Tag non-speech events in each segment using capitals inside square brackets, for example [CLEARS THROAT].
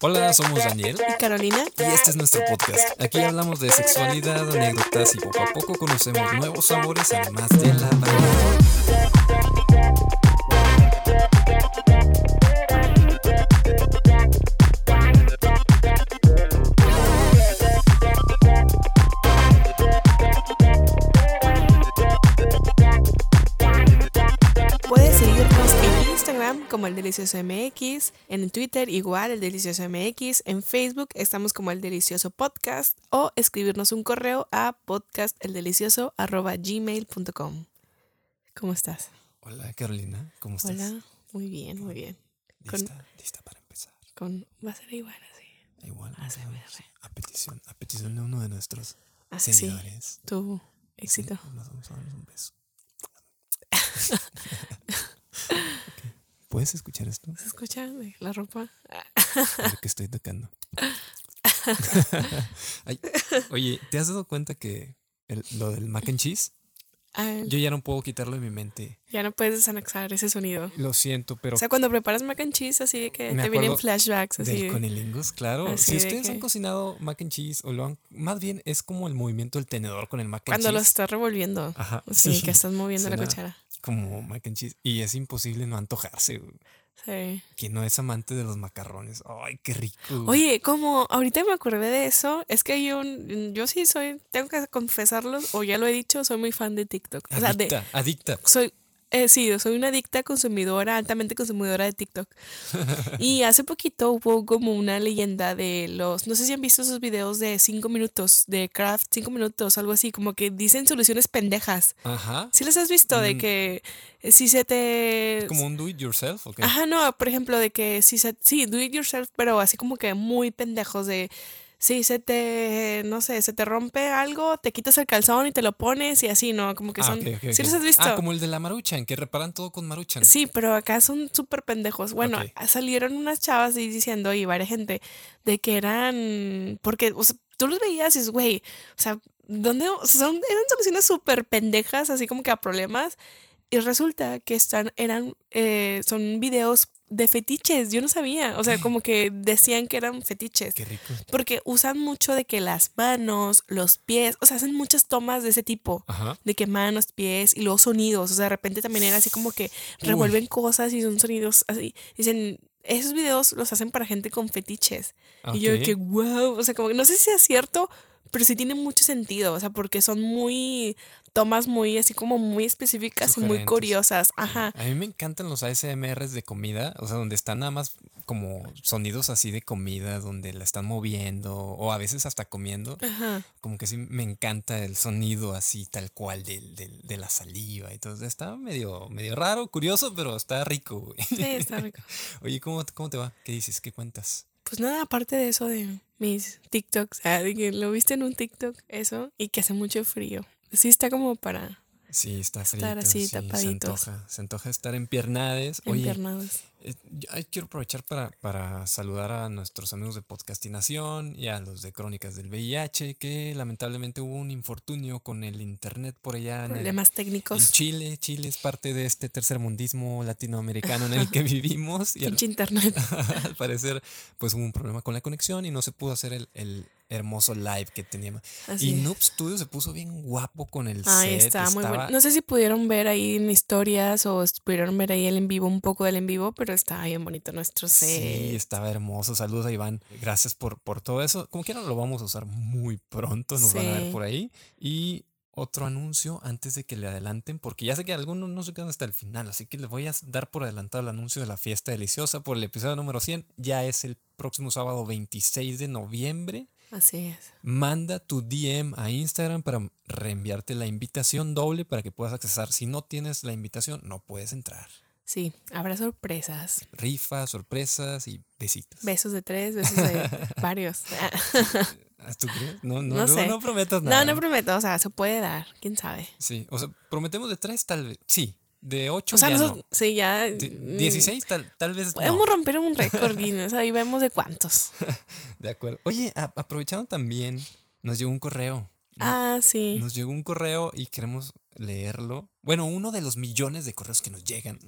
Hola, somos Daniel y Carolina. y este es nuestro podcast. Aquí hablamos de sexualidad, anécdotas y poco a poco conocemos nuevos sabores además de la variedad. Como el Delicioso MX, en Twitter igual el Delicioso MX, en Facebook estamos como el Delicioso Podcast o escribirnos un correo a podcasteldelicioso@gmail.com. ¿Cómo estás? Hola, Carolina, ¿cómo estás? Hola, muy bien, muy bien. Con, ¿Lista? ¿Lista para empezar? con va a ser igual así. Igual, vamos a petición, a petición de uno de nuestros Ah, sí, seguidores. tu éxito. Nos vamos a darnos un beso. [LAUGHS] [LAUGHS] Ok. ¿Puedes escuchar esto? ¿Se escucha de la ropa? Lo que estoy tocando. [LAUGHS] Ay, oye, ¿te has dado cuenta que el- lo del mac and cheese? Yo ya no puedo quitarlo de mi mente. ya no puedes desanexar ese sonido. Lo siento, pero O sea, cuando preparas mac and cheese, así de que te vienen flashbacks, así. del de- conilingus, claro. Así si de ustedes han cocinado mac and cheese o lo han, más bien es como el movimiento del tenedor con el mac and Cuando lo cheese. estás revolviendo. Ajá, Sí, que [LAUGHS] estás moviendo la cuchara. Como mac and cheese. Y es imposible no antojarse. güey. Sí. Que no es amante de los macarrones. Ay, qué rico. güey. Oye, como ahorita me acordé de eso, es que yo, yo sí soy, tengo que confesarlo, o ya lo he dicho, soy muy fan de TikTok. O sea, de, adicta, adicta. soy, eh, sí, soy una adicta consumidora, altamente consumidora de TikTok. Y hace poquito hubo como una leyenda de los, no sé si han visto esos videos de cinco minutos, de craft cinco minutos, algo así, como que dicen soluciones pendejas. Ajá. ¿Sí les has visto? De Mm. que si se te... ¿Es como un do it yourself o qué? Ajá, no, por ejemplo, de que si se, sí, do it yourself, pero así como que muy pendejos de si se te, no sé, se te rompe algo, te quitas el calzón y te lo pones y así, ¿no? Como que Ah, son, ok, ok, ¿sí ok. los has visto? Ah, como el de la Maruchan, que reparan todo con Maruchan. Sí, pero acá son súper pendejos. Bueno, salieron unas chavas diciendo, y varias gente, de que eran, porque, o sea, tú los veías y es, güey, o sea, ¿dónde? o sea, son, eran soluciones súper pendejas, así como que a problemas, y resulta que están, eran, eh, son videos de fetiches, yo no sabía, o sea, como que decían que eran fetiches. Qué rico. Porque usan mucho de que las manos, los pies, o sea, hacen muchas tomas de ese tipo Ajá. de que manos, pies y luego sonidos. O sea, de repente también era así como que Uy. revuelven cosas y son sonidos así. Dicen, esos videos los hacen para gente con fetiches. Y yo de que, wow, o sea, como que no sé si es cierto, pero sí tiene mucho sentido. O sea, porque son muy tomas muy así como muy específicas y muy curiosas. Ajá. A mí me encantan los ASMRs de comida, o sea, donde están nada más como sonidos así de comida, donde la están moviendo, o a veces hasta comiendo. Ajá. Como que sí me encanta el sonido así tal cual del, del- de la saliva y todo. Está medio, medio raro, curioso, pero está rico, güey. Sí, está rico. [LAUGHS] Oye, ¿cómo, ¿cómo te va? ¿Qué dices? ¿Qué cuentas? Pues nada, aparte de eso de mis TikToks, sea, de que lo viste en un TikTok, eso, y que hace mucho frío. Sí está como para Sí, está. Estar así, Se tapaditos. antoja, se antoja estar en piernades. Oye. Eh, ay, quiero aprovechar para, para saludar a nuestros amigos de Podcastinación y a los de Crónicas del VIH, que lamentablemente hubo un infortunio con el internet por allá en, el-. Chile. Chile es parte de este tercermundismo latinoamericano en el que [LAUGHS] vivimos y al, internet. [LAUGHS] al parecer pues hubo un problema con la conexión y no se pudo hacer el, el hermoso live que teníamos. Así y. Noob Studio se puso bien guapo con el Ahí set. está, muy bueno. No sé si pudieron ver ahí en historias o pudieron ver ahí el en vivo, un poco del en vivo, pero está bien bonito nuestro set. Sí, estaba hermoso. Saludos a Iván. Gracias por, por todo eso. Como quiera lo vamos a usar muy pronto. Nos van a ver por ahí. Y otro anuncio antes de que le adelanten, porque ya sé que algunos no se quedan hasta el final, así que les voy a dar por adelantado el anuncio de la fiesta deliciosa por el episodio número 100. Ya es el próximo sábado 26 de noviembre. Así es. Manda tu DM a Instagram para reenviarte la invitación doble para que puedas accesar. Si no tienes la invitación, no puedes entrar. Sí, habrá sorpresas. Rifas, sorpresas y besitos. Besos de tres, [LAUGHS] besos de varios. Ah, ¿Tú crees? No, no, No no, sé. no prometas nada. No, no prometo, o sea, se puede dar, quién sabe. Sí, o sea, prometemos de tres tal vez. Sí, de ocho O sea, ya nosotros, sí, ya. no. De- mm, 16 tal, tal vez no. Podemos romper un récord Guinness, ahí vemos de cuántos. [LAUGHS] De acuerdo. Oye, a- aprovechando también, nos llegó un correo. Ah, sí. Nos llegó un correo y queremos leerlo. Bueno, uno de los millones de correos que nos llegan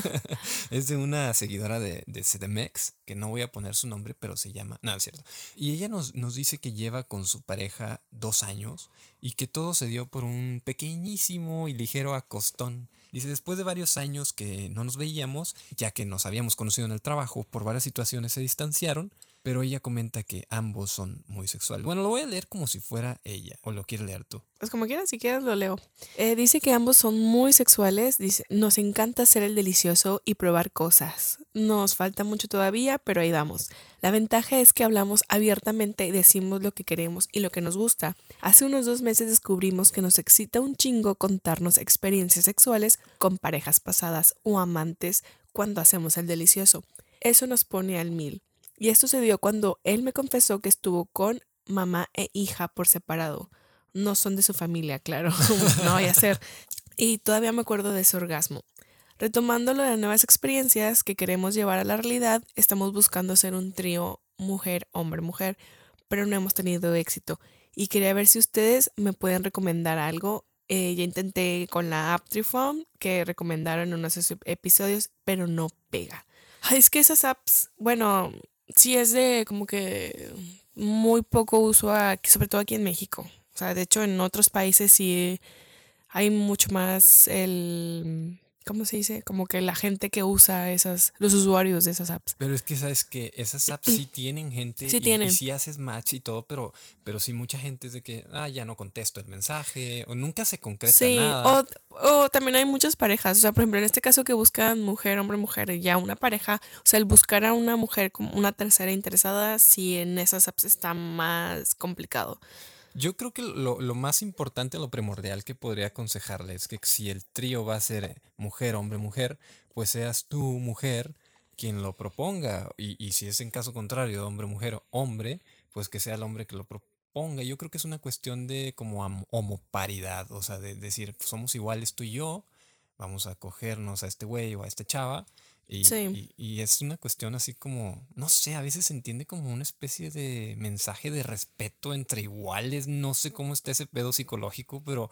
[LAUGHS] es de una seguidora de, de CDMX, que no voy a poner su nombre, pero se llama. No, es cierto. Y ella nos, nos dice que lleva con su pareja dos años y que todo se dio por un pequeñísimo y ligero acostón. Dice, después de varios años que no nos veíamos, ya que nos habíamos conocido en el trabajo, por varias situaciones se distanciaron, pero ella comenta que ambos son muy sexuales. Bueno, lo voy a leer como si fuera ella, o lo quieres leer tú. Pues como quieras, si quieres lo leo. Eh, dice que ambos son muy sexuales, dice, nos encanta hacer el delicioso y probar cosas. Nos falta mucho todavía, pero ahí vamos. La ventaja es que hablamos abiertamente y decimos lo que queremos y lo que nos gusta. Hace unos dos meses descubrimos que nos excita un chingo contarnos experiencias sexuales con parejas pasadas o amantes cuando hacemos el delicioso. Eso nos pone al mil. Y esto se dio cuando él me confesó que estuvo con mamá e hija por separado. No son de su familia, claro, [LAUGHS] no vaya a ser. Y todavía me acuerdo de ese orgasmo. Retomando lo de nuevas experiencias que queremos llevar a la realidad, estamos buscando ser un trío mujer, hombre, mujer, pero no hemos tenido éxito. Y quería ver si ustedes me pueden recomendar algo. Eh, ya intenté con la app Triform, que recomendaron en unos episodios, pero no pega. es que esas apps, bueno, sí es de como que muy poco uso, sobre todo aquí en México. O sea, de hecho en otros países sí hay mucho más el ¿cómo se dice? Como que la gente que usa esas, los usuarios de esas apps. Pero es que sabes que esas apps sí tienen gente sí y, tienen. y sí haces match y todo, pero, pero sí mucha gente es de que, ah, ya no contesto el mensaje, o nunca se concreta Sí, nada. o, o también hay muchas parejas, o sea, por ejemplo, en este caso que buscan mujer, hombre, mujer, y ya una pareja, o sea, el buscar a una mujer como una tercera interesada, sí en esas apps está más complicado. Yo creo que lo, lo más importante, lo primordial que podría aconsejarle es que si el trío va a ser mujer, hombre, mujer, pues seas tú, mujer, quien lo proponga. Y, y si es en caso contrario, de hombre, mujer, hombre, pues que sea el hombre que lo proponga. Yo creo que es una cuestión de como homoparidad, o sea, de decir, somos iguales tú y yo, vamos a cogernos a este güey o a esta chava. Y, Sí. y- y es una cuestión así como, no sé, a veces se entiende como una especie de mensaje de respeto entre iguales, no sé cómo está ese pedo psicológico, pero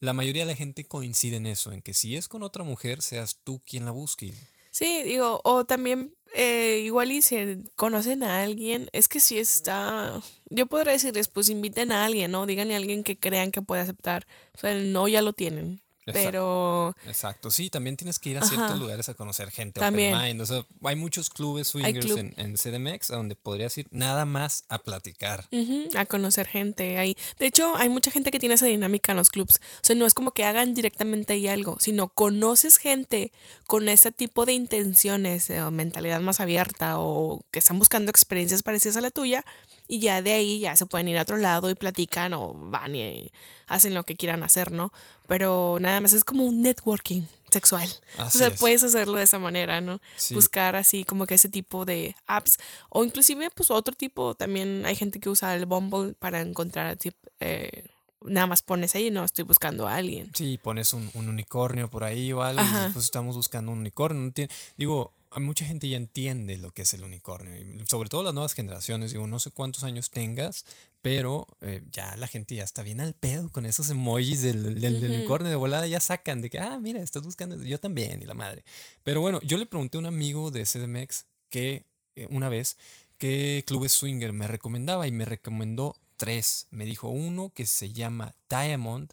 la mayoría de la gente coincide en eso, en que si es con otra mujer, seas tú quien la busque. Sí, digo, o también eh, igual y si conocen a alguien, es que si está, yo podría decirles, pues inviten a alguien, ¿no? Díganle a alguien que crean que puede aceptar. O sea, el no ya lo tienen. Pero Exacto, sí, también tienes que ir a ciertos Ajá. lugares a conocer gente También. open mind. O sea, hay muchos clubes swingers club. en, en CDMX a donde podrías ir nada más a platicar. A conocer gente ahí. De hecho, hay mucha gente que tiene esa dinámica en los clubs. O sea, no es como que hagan directamente ahí algo, sino conoces gente con ese tipo de intenciones o mentalidad más abierta o que están buscando experiencias parecidas a la tuya y ya de ahí ya se pueden ir a otro lado y platican o van y hacen lo que quieran hacer, ¿no? Pero nada más es como un networking sexual. Así o sea, es. puedes hacerlo de esa manera, ¿no? Sí. Buscar así como que ese tipo de apps o inclusive pues otro tipo, también hay gente que usa el Bumble para encontrar eh, nada más pones ahí, no estoy buscando a alguien. Sí, pones un, un unicornio por ahí o algo, y pues estamos buscando un unicornio. digo, mucha gente ya entiende lo que es el unicornio, y sobre todo las nuevas generaciones. Digo, no sé cuántos años tengas, pero eh, ya la gente ya está bien al pedo con esos emojis del, del- del Ujú. unicornio. De volada ya sacan de que, ah, mira, estás buscando, yo también, y la madre. Pero bueno, yo le pregunté a un amigo de CDMX que eh, una vez qué clubes swinger me recomendaba y me recomendó tres. Me dijo uno que se llama Diamond,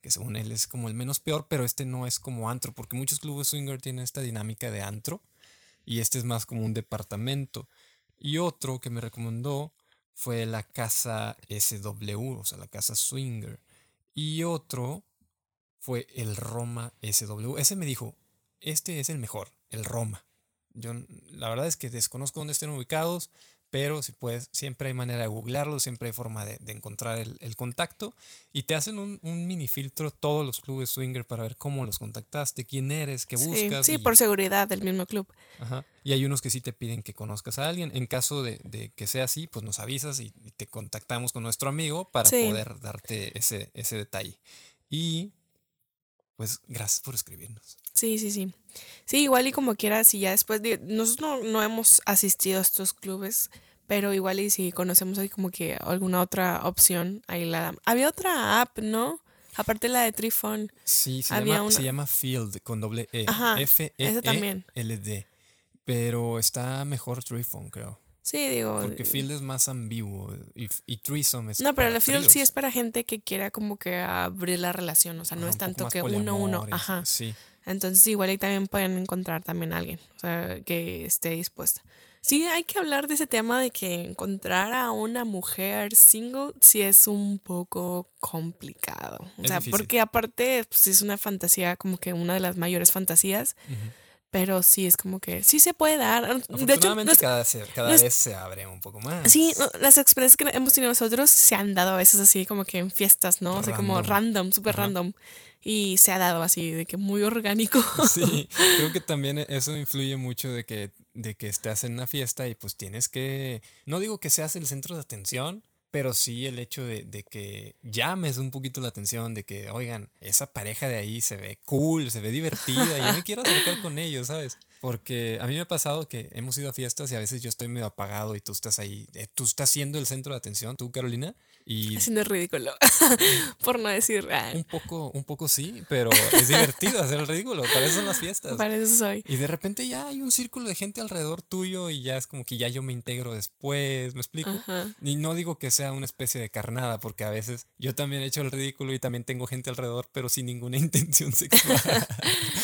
que según él es como el menos peor, pero este no es como antro, porque muchos clubes swinger tienen esta dinámica de antro y este es más como un departamento. Y otro que me recomendó fue la casa SW, o sea, la casa swinger. Y otro fue el Roma SW. Ese me dijo, este es el mejor, el Roma. Yo la verdad es que desconozco dónde estén ubicados, pero si puedes, siempre hay manera de googlearlo, siempre hay forma de, de encontrar el, el contacto y te hacen un, un mini filtro todos los clubes swinger para ver cómo los contactaste, quién eres, qué Sí, buscas. sí, y- por seguridad del mismo club. Ajá. Y hay unos que sí te piden que conozcas a alguien. En caso de, de que sea así, pues nos avisas y, y te contactamos con nuestro amigo para Sí. poder darte ese, ese detalle. Y pues gracias por escribirnos. Sí, sí, sí. Sí, igual y como quiera, si ya después, de, nosotros no, no hemos asistido a estos clubes, pero igual y si conocemos ahí como que alguna otra opción, ahí la Había otra app, ¿no? Aparte la de Trifon. Sí, se, Había llama, una- se llama Field con doble E. Ajá, F E también. E L D. Pero está mejor Threephone, creo. Sí, digo. Porque Field es más ambiguo y, y Threesome es No, pero la Field sí es para gente que quiera como que abrir la relación. O sea, no ajá, es tanto que uno a uno. Ajá. Sí. Entonces igual ahí también pueden encontrar también a alguien, o sea, que esté dispuesta. Sí, hay que hablar de ese tema de que encontrar a una mujer single sí es un poco complicado. O sea, porque aparte pues, es una fantasía, como que una de las mayores fantasías, Ujú. Pero sí es como que sí se puede dar. De hecho, los- cada, cada vez se abre un poco más. Sí, no, las experiencias que hemos tenido nosotros se han dado a veces así como que en fiestas, ¿no? O sea, como Random. random, súper random. Y se ha dado así, de que muy orgánico. [LAUGHS] Sí, [LAUGHS] creo que también eso influye mucho de que, de que estás en una fiesta y pues tienes que, no digo que seas el centro de atención, pero sí el hecho de, de que llames un poquito la atención, de que, oigan, esa pareja de ahí se ve cool, se ve divertida, yo me quiero acercar con ellos, ¿sabes? Porque a mí me ha pasado que hemos ido a fiestas y a veces yo estoy medio apagado y tú estás ahí, eh, tú estás siendo el centro de atención, tú Carolina, y Haciendo el ridículo. [LAUGHS] Por no decir, ah, un poco, un poco sí, pero es divertido hacer el ridículo, para eso son las fiestas. para eso soy. Y de repente ya hay un círculo de gente alrededor tuyo y ya es como que ya yo me integro después, ¿me explico? Ajá. Y no digo que sea una especie de carnada, porque a veces yo también he hecho el ridículo y también tengo gente alrededor, pero sin ninguna [LAUGHS] intención sexual.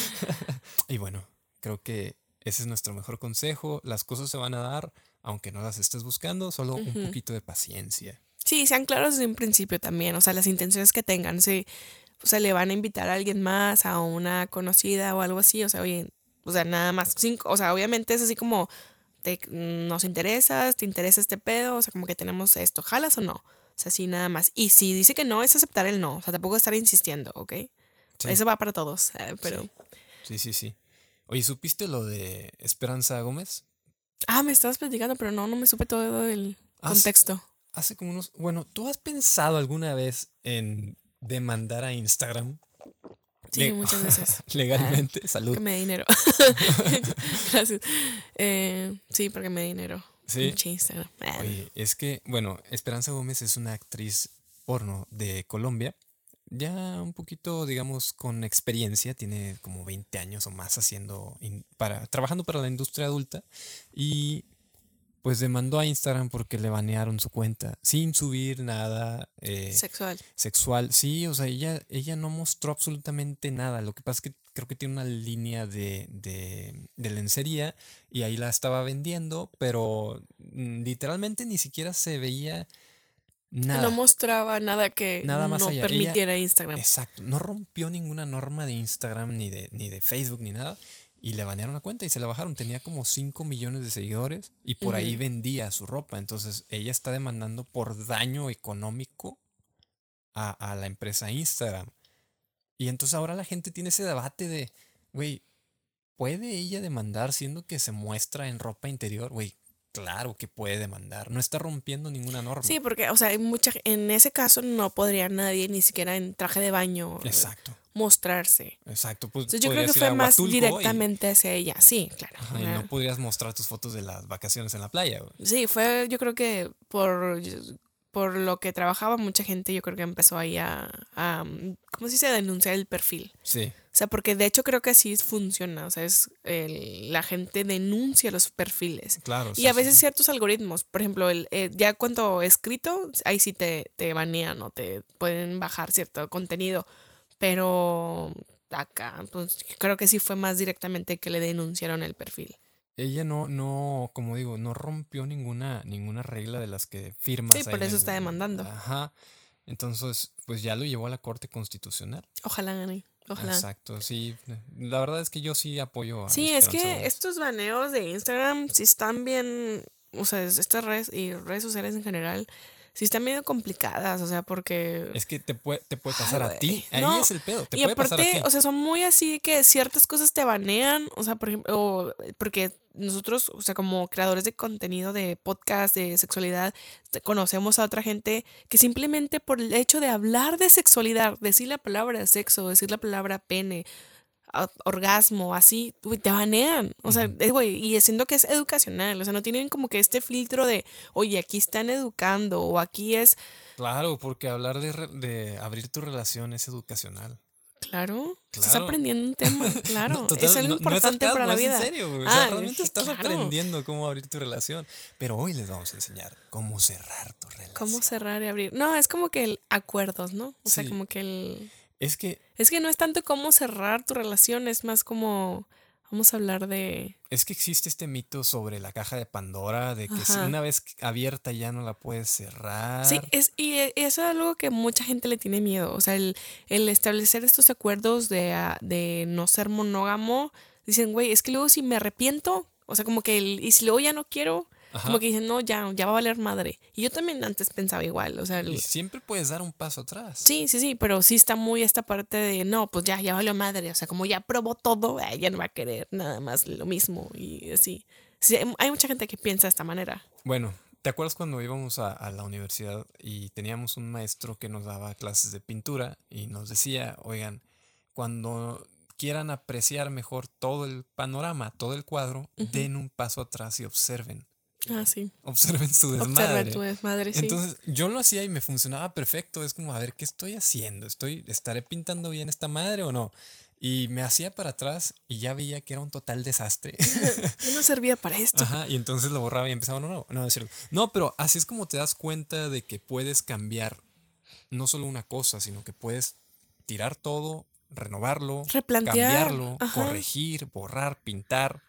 [LAUGHS] y bueno, creo que ese es nuestro mejor consejo. Las cosas se van a dar, aunque no las estés buscando, solo un Ujú. poquito de paciencia. Sí, sean claros desde un principio también, o sea, las intenciones que tengan, si o sea, le van a invitar a alguien más, a una conocida o algo así, o sea, oye, o sea, nada más, cinco, o sea, obviamente es así como, te, nos interesas, te interesa este pedo, o sea, como que tenemos esto, ¿jalas o no? O sea, sí, nada más. Y si dice que no, es aceptar el no, o sea, tampoco estar insistiendo, ¿ok? Sí. Eso va para todos, [LAUGHS] pero... Sí, sí, sí. Oye, ¿supiste lo de Esperanza Gómez? Ah, me estabas platicando, pero no, no me supe todo el Ah, contexto. Hace como unos... Bueno, ¿tú has pensado alguna vez en demandar a Instagram? Sí, Le- muchas veces. [LAUGHS] Legalmente, salud. Que me dé dinero. [LAUGHS] [LAUGHS] Gracias. Eh, sí, porque me dé dinero. Sí. Instagram. Ah, Oye, es que, bueno, Esperanza Gómez es una actriz porno de Colombia. Ya un poquito, digamos, con experiencia, tiene como 20 años o más haciendo, para, trabajando para la industria adulta. Y pues demandó a Instagram porque le banearon su cuenta sin subir nada. eh, Sexual. sexual. Sí, o sea, ella, ella no mostró absolutamente nada. Lo que pasa es que creo que tiene una línea de, de, de lencería y ahí la estaba vendiendo, pero mm, literalmente ni siquiera se veía nada. No mostraba nada que Nada más no allá. Ella- permitiera Instagram. Exacto, no rompió ninguna norma de Instagram ni de, ni de Facebook ni nada. Y le banearon la cuenta y se la bajaron. Tenía como 5 millones de seguidores y por ahí vendía su ropa. Entonces ella está demandando por daño económico a, a la empresa Instagram. Y entonces ahora la gente tiene ese debate de, güey, ¿puede ella demandar siendo que se muestra en ropa interior? Güey, claro que puede demandar. No está rompiendo ninguna norma. Sí, porque, o sea, hay mucha, en ese caso no podría nadie, ni siquiera en traje de baño, eh, Exacto, mostrarse. exacto. Pues Entonces yo creo que fue más y- directamente hacia ella. Sí, claro. Ajá, y no podrías mostrar tus fotos de las vacaciones en la playa. güey. Sí, fue, yo creo que por, por lo que trabajaba mucha gente, yo creo que empezó ahí a, a, ¿cómo se dice? A denunciar el perfil. Sí, O sea, porque de hecho creo que así funciona. O sea, es el- la gente denuncia los perfiles. claro. Y sí, a veces sí. ciertos algoritmos, por ejemplo, el, eh, ya cuando escrito, ahí sí te, te banean o te pueden bajar cierto contenido. Pero acá, pues creo que sí fue más directamente que le denunciaron el perfil. Ella no, no, como digo, no rompió ninguna, ninguna regla de las que firmas. Sí, por eso el- está demandando. Ajá. Entonces, pues ya lo llevó a la Corte Constitucional. Ojalá gane. Ojalá. Exacto, sí. La verdad es que yo sí apoyo a Sí, es que Gómez. estos baneos de Instagram sí están bien, o sea, es- estas redes y redes sociales en general, sí están medio complicadas, o sea, porque... Es que te puede, te puede Ay, pasar a ti. Ahí No, es el pedo. Te y puede pasar a ti. aparte, o sea, son muy así que ciertas cosas te banean, o sea, por ejemplo, o- porque nosotros, o sea, como creadores de contenido de podcast, de sexualidad, conocemos a otra gente que simplemente por el hecho de hablar de sexualidad, decir la palabra sexo, decir la palabra pene, orgasmo, así, güey, te banean. O sea, eh, güey, y siento que es educacional. O sea, no tienen como que este filtro de, oye, aquí están educando o aquí es, Claro, porque hablar de, abrir tu relación es educacional. claro, estás Claro. aprendiendo un tema, [LAUGHS] claro, No, es algo no- importante para la es en vida. serio, güey. O sea, Ah, realmente estás claro. aprendiendo cómo abrir tu relación. Pero hoy les vamos a enseñar cómo cerrar tu relación. ¿Cómo cerrar y abrir? No, es como que el acuerdos, ¿no? O sea, como que el... Es que, Es que no es tanto cómo cerrar tu relación, es más como... Vamos a hablar de... es que existe este mito sobre la caja de Pandora, de que si una vez abierta ya no la puedes cerrar. Sí, es, y e- eso es algo que mucha gente le tiene miedo. O sea, el, el establecer estos acuerdos de, ah, de no ser monógamo, dicen, güey, es que luego si me arrepiento, o sea, como que, el, y si luego ya no quiero, Ajá. como que dicen, no, ya, ya va a valer madre. Y yo también antes pensaba igual, o sea, el- Y siempre puedes dar un paso atrás. sí, sí, sí, pero sí está muy esta parte de, no, pues ya, ya valió madre. O sea, como ya probó todo, eh, ya no va a querer nada más lo mismo y así. Sí, hay- mucha gente que piensa de esta manera. Bueno, ¿te acuerdas cuando íbamos a, a la universidad y teníamos un maestro que nos daba clases de pintura y nos decía, oigan, cuando quieran apreciar mejor todo el panorama, todo el cuadro, den un paso atrás y observen. Ah, sí. Observen su desmadre. tu desmadre, sí. Entonces yo lo hacía y me funcionaba perfecto. Es como, a ver, ¿qué estoy haciendo? ¿Estoy, ¿Estaré pintando bien esta madre o no? Y me hacía para atrás y ya veía que era un total desastre. [LAUGHS] Yo no servía para esto. Ajá, y entonces lo borraba y empezaba, no, no, no, es cierto. No, pero así es como te das cuenta de que puedes cambiar no solo una cosa, sino que puedes tirar todo, renovarlo, Replantear, cambiarlo, ajá. corregir, borrar, pintar.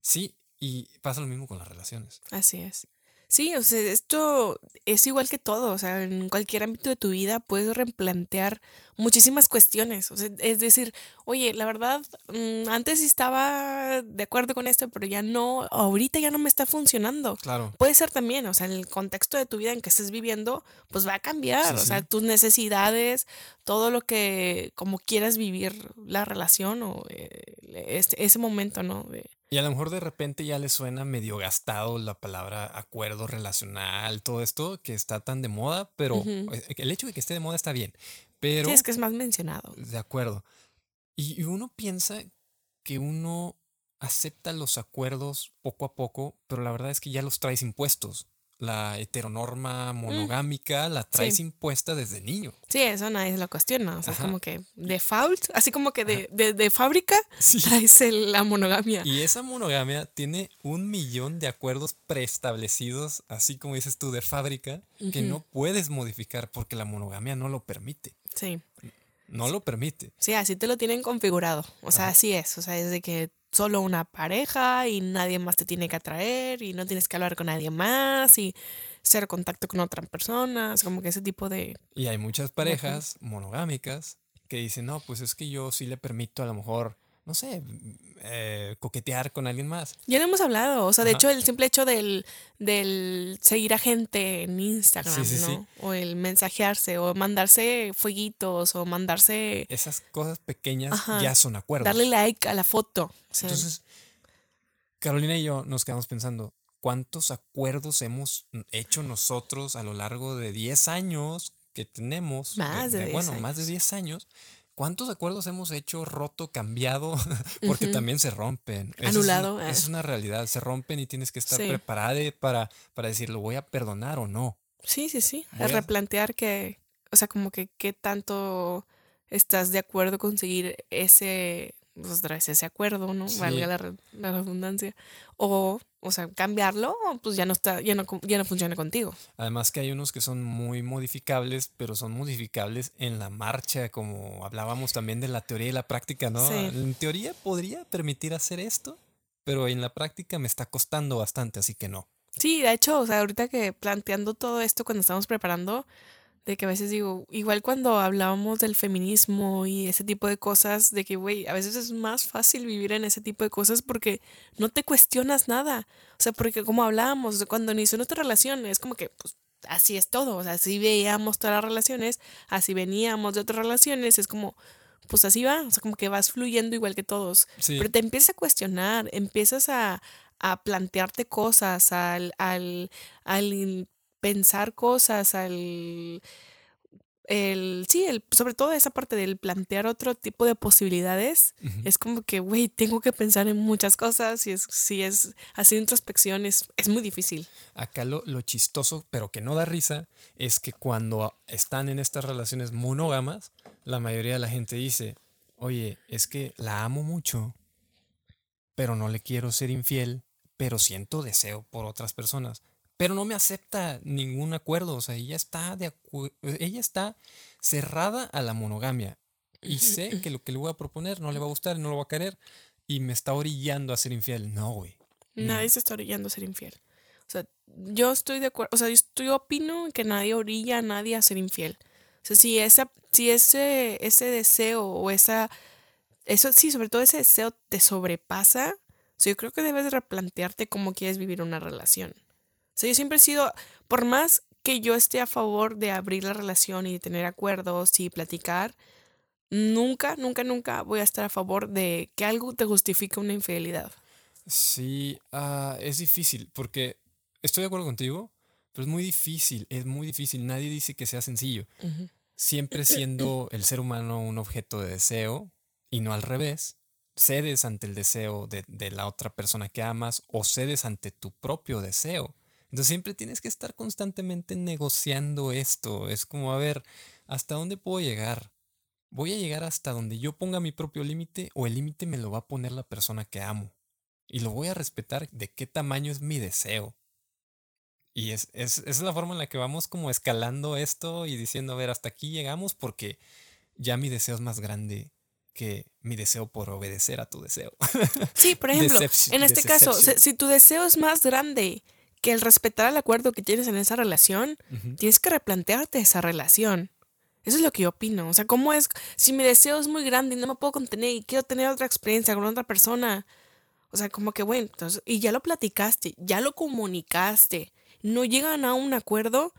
Sí, y pasa lo mismo con las relaciones. Así es. Sí, o sea, esto es igual que todo, o sea, en cualquier ámbito de tu vida puedes replantear muchísimas cuestiones, o sea, es decir, oye, la verdad, mm, antes sí estaba de acuerdo con esto, pero ya no, ahorita ya no me está funcionando. Claro, Puede ser también, o sea, el contexto de tu vida en que estés viviendo, pues va a cambiar, Sí, o sea, tus necesidades, todo lo que, como quieras vivir la relación o eh, este- ese momento, ¿no? De- Y a lo mejor de repente ya le suena medio gastado la palabra acuerdo relacional, todo esto que está tan de moda, pero Ujú. eh, el hecho de que esté de moda está bien. Pero, Sí, es que es más mencionado. de acuerdo. Y y uno piensa que uno acepta los acuerdos poco a poco, pero la verdad es que ya los traes impuestos. La heteronorma monogámica la traes Mm. sí. impuesta desde niño. Sí, eso nadie lo cuestiona. O sea, Ajá. como que default, así como que de, de, de fábrica Sí. traes la monogamia. Y esa monogamia tiene un millón de acuerdos preestablecidos, así como dices tú, de fábrica, que no puedes modificar porque la monogamia no lo permite. Sí, No lo permite. sí, así te lo tienen configurado. O sea, Ajá. así es. O sea, es de que solo una pareja y nadie más te tiene que atraer y no tienes que hablar con nadie más y cero contacto con otras personas, como que ese tipo de... Y hay muchas parejas monogámicas que dicen, no, pues es que yo sí le permito a lo mejor, no sé, eh, coquetear con alguien más. Ya lo hemos hablado, o sea, de Ajá. hecho el simple hecho del, del seguir a gente en Instagram, Sí, sí, sí. ¿no? O el mensajearse, o mandarse fueguitos, o mandarse, Esas cosas pequeñas Ajá. ya son acuerdos. darle like a la foto. O sea, Entonces, Carolina y yo nos quedamos pensando, ¿cuántos acuerdos hemos hecho nosotros a lo largo de 10 años que tenemos? Más de 10 Bueno, más de años. 10 años. ¿Cuántos acuerdos hemos hecho, roto, cambiado? [LAUGHS] Porque también se rompen. Esa es Anulado, una- eh. Es una realidad. Se rompen y tienes que estar Sí. preparada para, para decir, ¿lo voy a perdonar o no? Sí, sí, sí. A replantear que, o sea, como que qué tanto estás de acuerdo con seguir ese, pues, ese acuerdo, ¿no? Sí. Valga la redundancia. O, o sea, cambiarlo, pues ya no está, ya no, ya no funciona contigo. Además que hay unos que son muy modificables, pero son modificables en la marcha, como hablábamos también de la teoría y la práctica, ¿no? Sí. En teoría podría permitir hacer esto, pero en la práctica me está costando bastante, así que no. Sí, de hecho, o sea, ahorita que planteando todo esto cuando estamos preparando, de que a veces digo, igual cuando hablábamos del feminismo y ese tipo de cosas, de que, güey, a veces es más fácil vivir en ese tipo de cosas porque no te cuestionas nada. O sea, porque como hablábamos, cuando inició nuestra relación, es como que, pues, así es todo. O sea, así veíamos todas las relaciones, así veníamos de otras relaciones, es como, pues así va. O sea, como que vas fluyendo igual que todos. Sí, Pero te empiezas a cuestionar, empiezas a, a plantearte cosas, al, al, al pensar cosas, al el, sí, el, sobre todo esa parte del plantear otro tipo de posibilidades, es como que, güey, tengo que pensar en muchas cosas y es, si es hacer introspección es, es muy difícil. Acá lo, lo chistoso, pero que no da risa, es que cuando están en estas relaciones monógamas, la mayoría de la gente dice, oye, es que la amo mucho, pero no le quiero ser infiel, pero siento deseo por otras personas. Pero no me acepta ningún acuerdo, o sea, ella está de ella está cerrada a la monogamia y sé que lo que le voy a proponer no le va a gustar, no lo va a querer y me está orillando a ser infiel. No, güey. No. Nadie se está orillando a ser infiel. O sea, yo estoy de acuerdo, o sea, yo, estoy- yo opino que nadie orilla a nadie a ser infiel. O sea, si, esa, si ese, ese deseo o esa, eso sí, sobre todo ese deseo te sobrepasa, o sea, yo creo que debes de replantearte cómo quieres vivir una relación. Sea, yo siempre he sido, por más que yo esté a favor de abrir la relación y de tener acuerdos y platicar, nunca, nunca, nunca voy a estar a favor de que algo te justifique una infidelidad. Sí, ah, es difícil porque estoy de acuerdo contigo, pero es muy difícil, es muy difícil. Nadie dice que sea sencillo. Siempre siendo el ser humano un objeto de deseo y no al revés, cedes ante el deseo de, de la otra persona que amas o cedes ante tu propio deseo. Entonces siempre tienes que estar constantemente negociando esto. Es como, a ver, ¿hasta dónde puedo llegar? ¿Voy a llegar hasta donde yo ponga mi propio límite o el límite me lo va a poner la persona que amo? Y lo voy a respetar de qué tamaño es mi deseo. Y es, es, es la forma en la que vamos como escalando esto y diciendo, a ver, hasta aquí llegamos porque ya mi deseo es más grande que mi deseo por obedecer a tu deseo. Sí, por [LAUGHS] ejemplo, Deception- en este caso, si tu deseo es más grande que el respetar el acuerdo que tienes en esa relación, tienes que replantearte esa relación. Eso es lo que yo opino. O sea, ¿cómo es? Si mi deseo es muy grande y no me puedo contener y quiero tener otra experiencia con otra persona. O sea, como que bueno, entonces, y ya lo platicaste, ya lo comunicaste, no llegan a un acuerdo,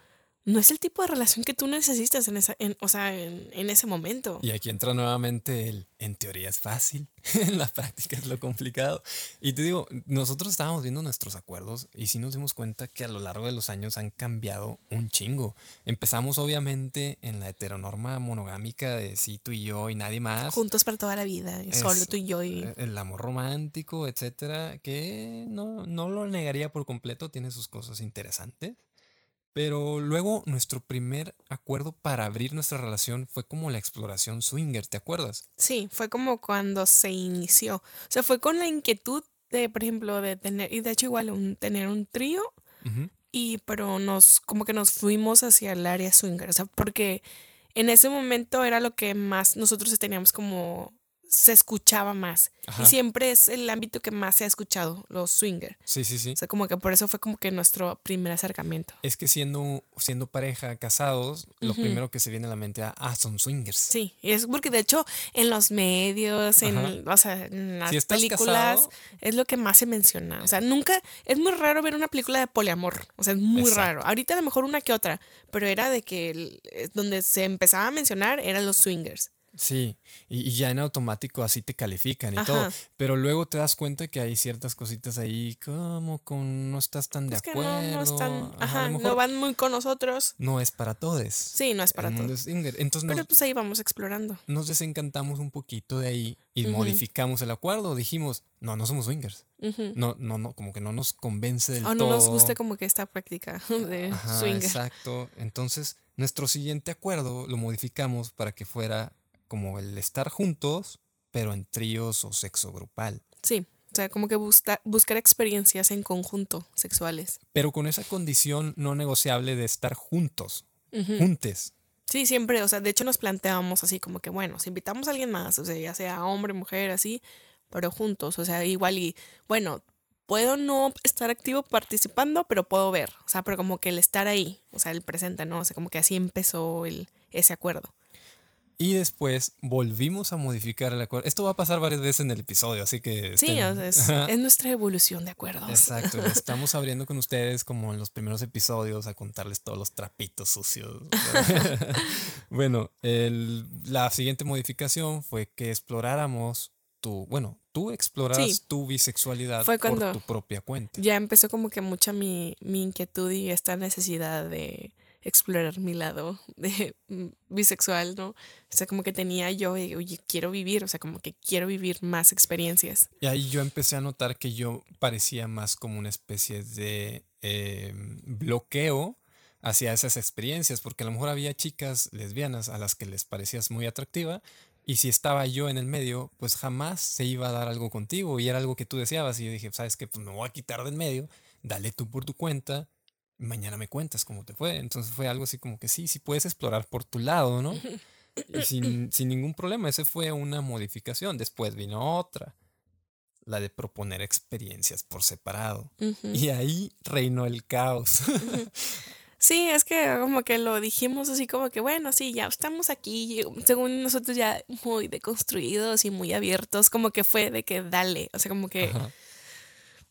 no es el tipo de relación que tú necesitas en esa, en, o sea, en, en ese momento. Y aquí entra nuevamente el, en teoría es fácil, [LAUGHS] en la práctica es lo complicado. Y te digo, nosotros estábamos viendo nuestros acuerdos y sí nos dimos cuenta que a lo largo de los años han cambiado un chingo. Empezamos obviamente en la heteronorma monogámica de sí, tú y yo y nadie más. Juntos para toda la vida, solo tú y yo y... eh, El amor romántico, etcétera, que no, no lo negaría por completo, tiene sus cosas interesantes. Pero luego nuestro primer acuerdo para abrir nuestra relación fue como la exploración swinger, ¿te acuerdas? Sí, fue como cuando se inició. O sea, fue con la inquietud de, por ejemplo, de tener, y de hecho igual un, tener un trío, y pero nos, como que nos fuimos hacia el área swinger. O sea, porque en ese momento era lo que más nosotros teníamos como se escuchaba más. Ajá. Y siempre es el ámbito que más se ha escuchado, los swinger. Sí, sí, sí. O sea, como que por eso fue como que nuestro primer acercamiento. Es que siendo, siendo pareja, casados, lo primero que se viene a la mente, ah, son swingers. Sí, y es porque de hecho en los medios, en, o sea, en las Si películas, casado, es lo que más se menciona. O sea, nunca, es muy raro ver una película de poliamor. O sea, es muy Exacto. raro. Ahorita a lo mejor una que otra, pero era de que el- eh, donde se empezaba a mencionar eran los swingers. Sí, y, y ya en automático así te califican y todo. Pero luego te das cuenta que hay ciertas cositas ahí como con no estás tan de acuerdo. no, no están, ajá, a no van muy con nosotros. no es para todos. Sí, no es para todos. Entonces Pero nos, pues ahí vamos explorando. nos desencantamos un poquito de ahí y modificamos el acuerdo. Dijimos, no, no somos swingers. No, no, no, como que no nos convence del O todo. no nos gusta como que esta práctica [LAUGHS] de Ajá, swinger. exacto. Entonces, nuestro siguiente acuerdo lo modificamos para que fuera como el estar juntos, pero en tríos o sexo grupal. Sí, o sea, como que busca- buscar experiencias en conjunto sexuales. Pero con esa condición no negociable de estar juntos, Ujú. juntes. Sí, siempre, o sea, de hecho nos planteábamos así como que, bueno, si invitamos a alguien más, o sea, ya sea hombre, mujer, así, pero juntos, o sea, igual y, bueno, puedo no estar activo participando, pero puedo ver, o sea, pero como que el estar ahí, o sea, el presente, ¿no? O sea, como que así empezó el, ese acuerdo. Y después volvimos a modificar el acuerdo. Esto va a pasar varias veces en el episodio, así que... Sí, estén- [LAUGHS] es, nuestra evolución de acuerdos. Exacto, [LAUGHS] estamos abriendo con ustedes como en los primeros episodios a contarles todos los trapitos sucios. [LAUGHS] bueno, el- la siguiente modificación fue que exploráramos tu, bueno, tú exploraras Sí. tu bisexualidad Fue por tu propia cuenta. Ya empezó como que mucha mi, mi inquietud y esta necesidad de explorar mi lado [LAUGHS] de mm, bisexual, ¿no? O sea, como que tenía yo, oye, quiero vivir, o sea, como que quiero vivir más experiencias. Y ahí yo empecé a notar que yo parecía más como una especie de em, bloqueo hacia esas experiencias, porque a lo mejor había chicas lesbianas a las que les parecías muy atractiva, y si estaba yo en el medio, pues jamás se iba a dar algo contigo, y era algo que tú deseabas, y yo dije, sabes que pues me voy a quitar del medio, dale tú por tu cuenta, mañana me cuentas cómo te fue. Entonces fue algo así como que sí, sí puedes explorar por tu lado, ¿no? Y [LAUGHS] sin, sin ningún problema, esa fue una modificación. Después vino otra, la de proponer experiencias por separado. Y ahí reinó el caos. Sí, es que como que lo dijimos así como que, bueno, sí, ya estamos aquí, según nosotros ya muy deconstruidos y muy abiertos, como que fue de que dale, o sea, como que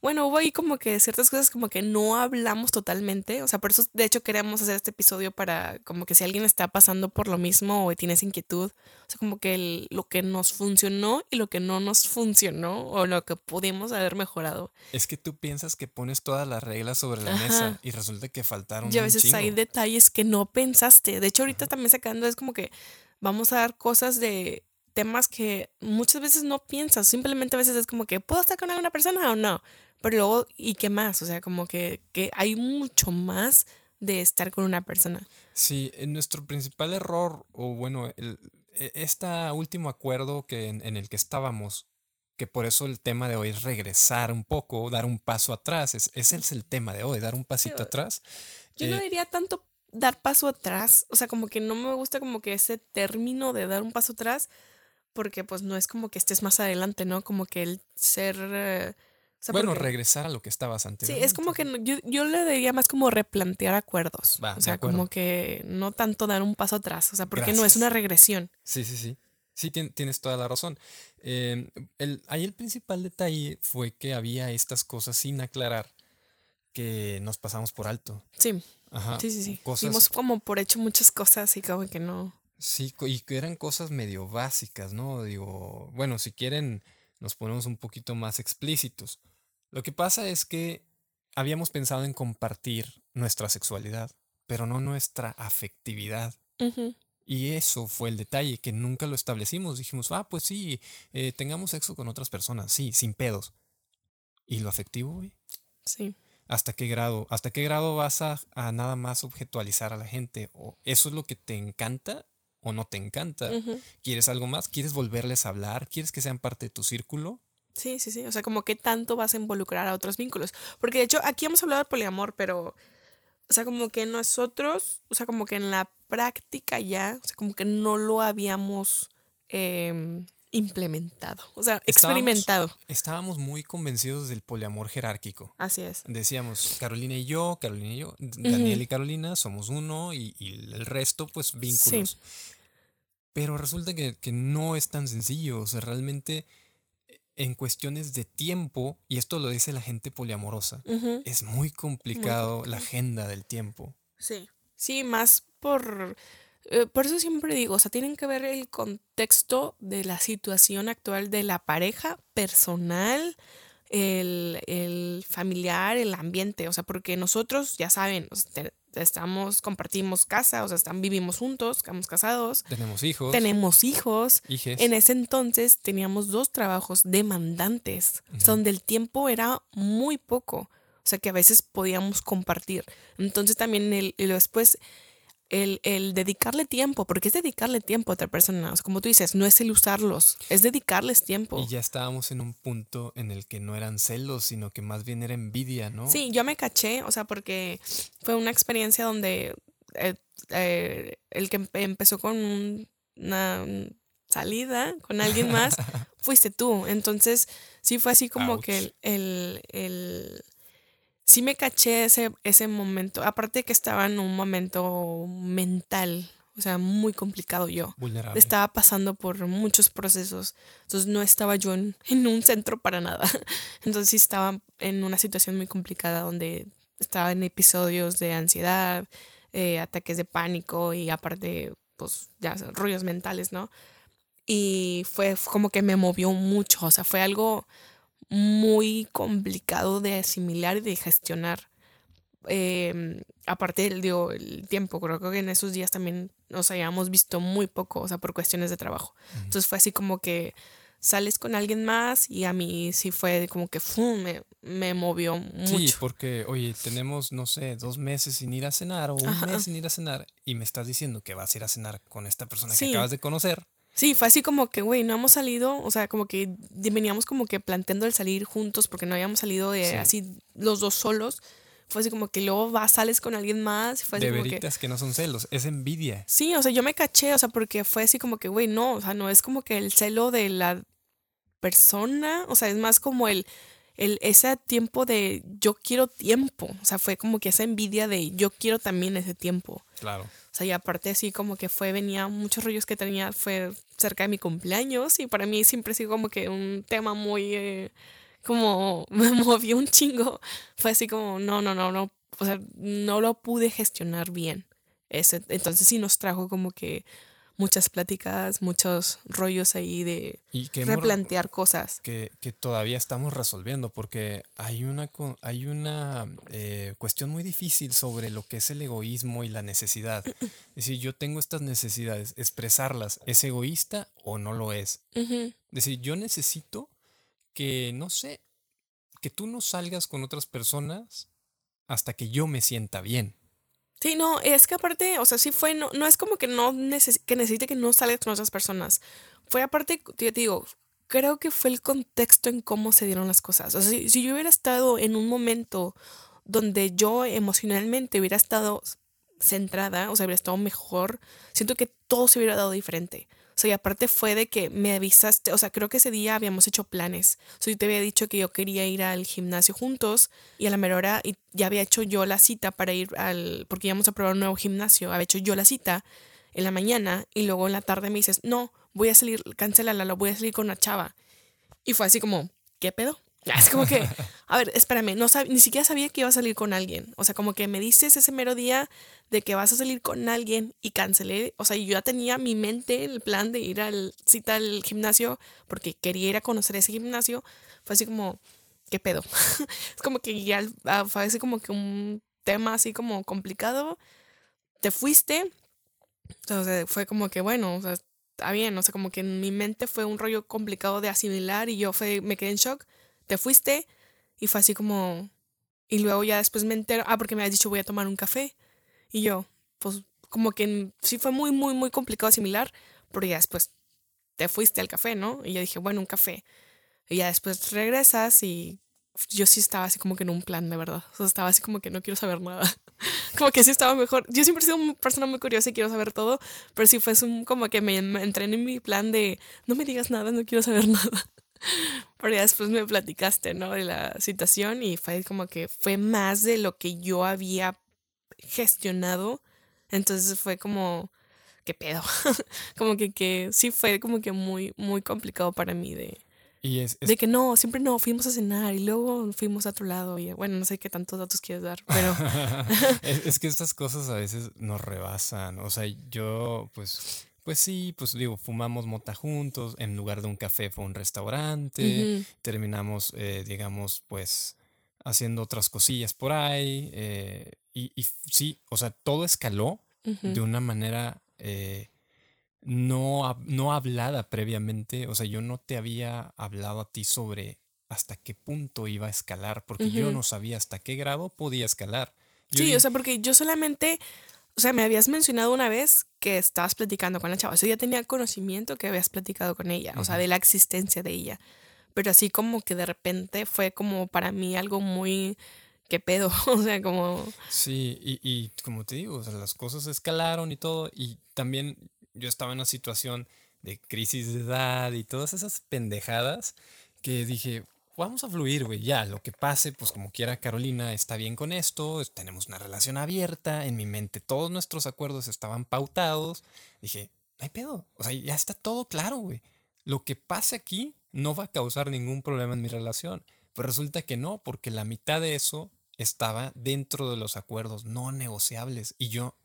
bueno, hubo ahí como que ciertas cosas como que no hablamos totalmente, o sea, por eso de hecho queremos hacer este episodio para como que si alguien está pasando por lo mismo o tienes inquietud, o sea, como que lo que nos funcionó y lo que no nos funcionó o lo que pudimos haber mejorado. Es que tú piensas que pones todas las reglas sobre la mesa y resulta que faltaron. Y a veces hay detalles que no pensaste. De hecho, ahorita también sacando es como que vamos a dar cosas de temas que muchas veces no piensas, simplemente a veces es como que, ¿puedo estar con alguna persona o no? Pero luego, ¿y qué más? O sea, como que, que hay mucho más de estar con una persona. Sí, nuestro principal error, o bueno, el, este último acuerdo que en, el que estábamos, que por eso el tema de hoy es regresar un poco, dar un paso atrás, es, ese es el tema de hoy, dar un pasito atrás. Yo no eh, diría tanto dar paso atrás, o sea, como que no me gusta como que ese término de dar un paso atrás, porque pues no es como que estés más adelante, ¿no? Como que el ser... Eh, bueno, regresar a lo que estabas antes. Sí, es como que yo, yo, le diría más como replantear acuerdos. o sea, como que no tanto dar un paso atrás, o sea, porque no es una regresión. Sí, sí, sí. Sí, tienes toda la razón. Em, el, ahí el principal detalle fue que había estas cosas sin aclarar que nos pasamos por alto. Sí. Ajá. Sí, sí, sí. Cosas... como por hecho muchas cosas y como que no. Sí, y que eran cosas medio básicas, ¿no? Digo, bueno, si quieren, nos ponemos un poquito más explícitos. Lo que pasa es que habíamos pensado en compartir nuestra sexualidad, pero no nuestra afectividad. Y eso fue el detalle, que nunca lo establecimos. Dijimos, ah, pues sí, eh, tengamos sexo con otras personas, sí, sin pedos. ¿Y lo afectivo, güey? Sí. ¿Hasta qué grado? ¿Hasta qué grado vas a, a, nada más objetualizar a la gente? ¿O eso es lo que te encanta o no te encanta? ¿Quieres algo más? ¿Quieres volverles a hablar? ¿Quieres que sean parte de tu círculo? Sí, sí, sí. O sea, como que tanto vas a involucrar a otros vínculos. Porque de hecho, aquí hemos hablado de poliamor, pero, o sea, como que nosotros, o sea, como que en la práctica ya, o sea, como que no lo habíamos em, implementado, o sea, experimentado. Estábamos, muy convencidos del poliamor jerárquico. Así es. Decíamos, Carolina y yo, Carolina y yo, Daniel y Carolina somos uno y, el resto, pues, vínculos. Pero resulta que, que no es tan sencillo, o sea, realmente en cuestiones de tiempo, y esto lo dice la gente poliamorosa, es muy complicado la agenda del tiempo. Sí, sí, más por... Eh, por eso siempre digo, o sea, tienen que ver el contexto de la situación actual de la pareja personal, el, el familiar, el ambiente, o sea, porque nosotros, ya saben, estamos, compartimos casa, o sea, están, vivimos juntos, estamos casados. Tenemos hijos. Tenemos hijos. En ese entonces teníamos dos trabajos demandantes, donde el tiempo era muy poco, o sea, que a veces podíamos compartir. Entonces también el, y después el, dedicarle tiempo, porque es dedicarle tiempo a otra persona. O sea, como tú dices, no es el usarlos, es dedicarles tiempo. Y ya estábamos en un punto en el que no eran celos, sino que más bien era envidia, ¿no? Sí, yo me caché, o sea, porque fue una experiencia donde eh, eh, el que empezó con una salida con alguien más [LAUGHS] fuiste tú. Entonces, sí fue así como que el sí me caché ese, ese momento. Aparte que estaba en un momento mental, o sea, muy complicado yo. Vulnerable. Estaba pasando por muchos procesos. Entonces no estaba yo en, un centro para nada. [LAUGHS] Entonces sí estaba en una situación muy complicada donde estaba en episodios de ansiedad, eh, ataques de pánico y aparte, pues ya, rollos mentales, ¿no? Y fue como que me movió mucho. O sea, fue algo muy complicado de asimilar y de gestionar. Em, aparte del digo, el tiempo, creo que en esos días también nos habíamos visto muy poco, o sea, por cuestiones de trabajo. Entonces fue así como que sales con alguien más y a mí sí fue como que Me, me, movió mucho. Sí, porque, oye, tenemos, no sé, dos meses sin ir a cenar o un mes sin ir a cenar y me estás diciendo que vas a ir a cenar con esta persona que acabas de conocer. Sí, fue así como que, güey, no hemos salido, o sea, como que veníamos como que planteando el salir juntos porque no habíamos salido de así los dos solos. Fue así como que luego vas, sales con alguien más. Fue de veritas que, no son celos, es envidia. Sí, o sea, yo me caché, o sea, porque fue así como que, güey, no, o sea, no es como que el celo de la persona, o sea, es más como el, el, ese tiempo de yo quiero tiempo, o sea, fue como que esa envidia de yo quiero también ese tiempo. Claro. O sea, y aparte así como que fue, venía muchos rollos que tenía, fue cerca de mi cumpleaños y para mí siempre ha sido como que un tema muy, eh, como [LAUGHS] me movió un chingo. Fue así como, no, no, no, no, o sea, no lo pude gestionar bien. Ese, entonces sí nos trajo como que muchas pláticas, muchos rollos ahí de replantear cosas. Que, que, todavía estamos resolviendo porque hay una, hay una eh, cuestión muy difícil sobre lo que es el egoísmo y la necesidad. [CLEARS THROAT] Es decir, yo tengo estas necesidades, expresarlas, ¿es egoísta o no lo es? Es decir, yo necesito que, no sé, que tú no salgas con otras personas hasta que yo me sienta bien. Sí, no, es que aparte, o sea, sí fue, no, no es como que no que necesite que no salga con otras personas. Fue aparte, te digo, creo que fue el contexto en cómo se dieron las cosas. O sea, si, si yo hubiera estado en un momento donde yo emocionalmente hubiera estado centrada, o sea, hubiera estado mejor, siento que todo se hubiera dado diferente. Sea, y aparte fue de que me avisaste, o sea, creo que ese día habíamos hecho planes. O sea, yo te había dicho que yo quería ir al gimnasio juntos y a la mera hora y ya había hecho yo la cita para ir al, porque íbamos a probar un nuevo gimnasio, había hecho yo la cita en la mañana y luego en la tarde me dices, no, voy a salir, cancélala, lo voy a salir con una chava. Y fue así como, ¿qué pedo? Es como que, a ver, espérame, no ni siquiera sabía que iba a salir con alguien. O sea, como que me dices ese mero día de que vas a salir con alguien y cancelé. O sea, yo ya tenía mi mente el plan de ir al cita al gimnasio porque quería ir a conocer ese gimnasio. Fue así como, ¿qué pedo? [LAUGHS] es como que ya ah, fue así como que un tema así como complicado. Te fuiste. Sea, fue como que, bueno, o sea, está bien. O sea, como que en mi mente fue un rollo complicado de asimilar y yo fue, me quedé en shock te fuiste y fue así como... Y luego ya después me entero, ah, porque me has dicho voy a tomar un café. Y yo, pues como que sí fue muy, muy, muy complicado asimilar, pero ya después te fuiste al café, ¿no? Y yo dije, bueno, un café. Y ya después regresas y yo sí estaba así como que en un plan, de verdad. O sea, estaba así como que no quiero saber nada. [LAUGHS] como que sí estaba mejor. Yo siempre he sido una persona muy curiosa y quiero saber todo, pero sí fue un, como que me, me entré en mi plan de no me digas nada, no quiero saber [LAUGHS] nada. [LAUGHS] Pero ya después me platicaste, ¿no? De la situación y fue como que fue más de lo que yo había gestionado. Entonces fue como, ¿qué pedo? [LAUGHS] como que, que sí fue como que muy, muy complicado para mí de... Y es, De que no, siempre no, fuimos a cenar y luego fuimos a otro lado. Y bueno, no sé qué tantos datos quieres dar, pero. [LAUGHS] es, que estas cosas a veces nos rebasan. O sea, yo, pues, pues sí, pues digo, fumamos mota juntos, en lugar de un café fue un restaurante, terminamos, eh, digamos, pues haciendo otras cosillas por ahí, eh, y, sí, o sea, todo escaló de una manera eh, no, no hablada previamente, o sea, yo no te había hablado a ti sobre hasta qué punto iba a escalar, porque yo no sabía hasta qué grado podía escalar. sí, o sea, porque yo solamente o sea, me habías mencionado una vez que estabas platicando con la chava. O sea, ya tenía conocimiento que habías platicado con ella, o sea, de la existencia de ella. Pero así como que de repente fue como para mí algo muy... ¿Qué pedo? [LAUGHS] O sea, como... Sí, y, y como te digo, o sea, las cosas escalaron y todo. Y también yo estaba en una situación de crisis de edad y todas esas pendejadas que dije, vamos a fluir, güey, ya, lo que pase, pues como quiera Carolina está bien con esto, tenemos una relación abierta, en mi mente todos nuestros acuerdos estaban pautados, dije, no hay pedo, o sea, ya está todo claro, güey. Lo que pase aquí no va a causar ningún problema en mi relación. Pues resulta que no, porque la mitad de eso estaba dentro de los acuerdos no negociables y yo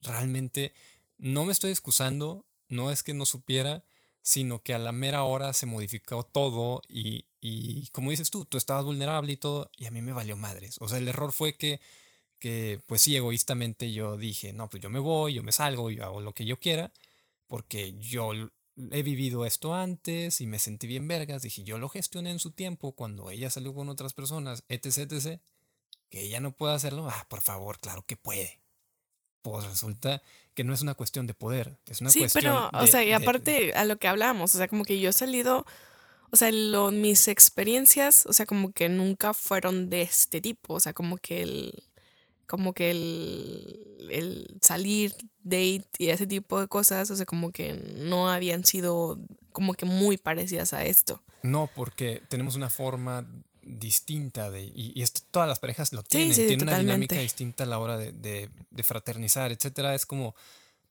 realmente no me estoy excusando, no es que no supiera, sino que a la mera hora se modificó todo y, como dices tú, tú estabas vulnerable y todo, y a mí me valió madres. O sea, el error fue que, que pues sí, egoístamente yo dije, no, pues yo me voy, yo me salgo, yo hago lo que yo quiera, porque yo he vivido esto antes y me sentí bien vergas. Dije, yo lo gestioné en su tiempo cuando ella salió con otras personas, etc, etc. Que ella no puede hacerlo. Ah, por favor, claro que puede. Pues resulta que no es una cuestión de poder, es una Sí, cuestión pero, o de, sea, y de- aparte a lo que hablábamos, o sea, como que yo he salido, o sea, lo- mis experiencias, o sea, como que nunca fueron de este tipo, o sea, como que el, como que el, el salir, date y ese tipo de cosas, o sea, como que no habían sido como que muy parecidas a esto. No, porque tenemos una forma distinta de, y, y esto todas las parejas lo tienen, sí, tienen una dinámica distinta a la hora de, de- de fraternizar, etcétera. Es como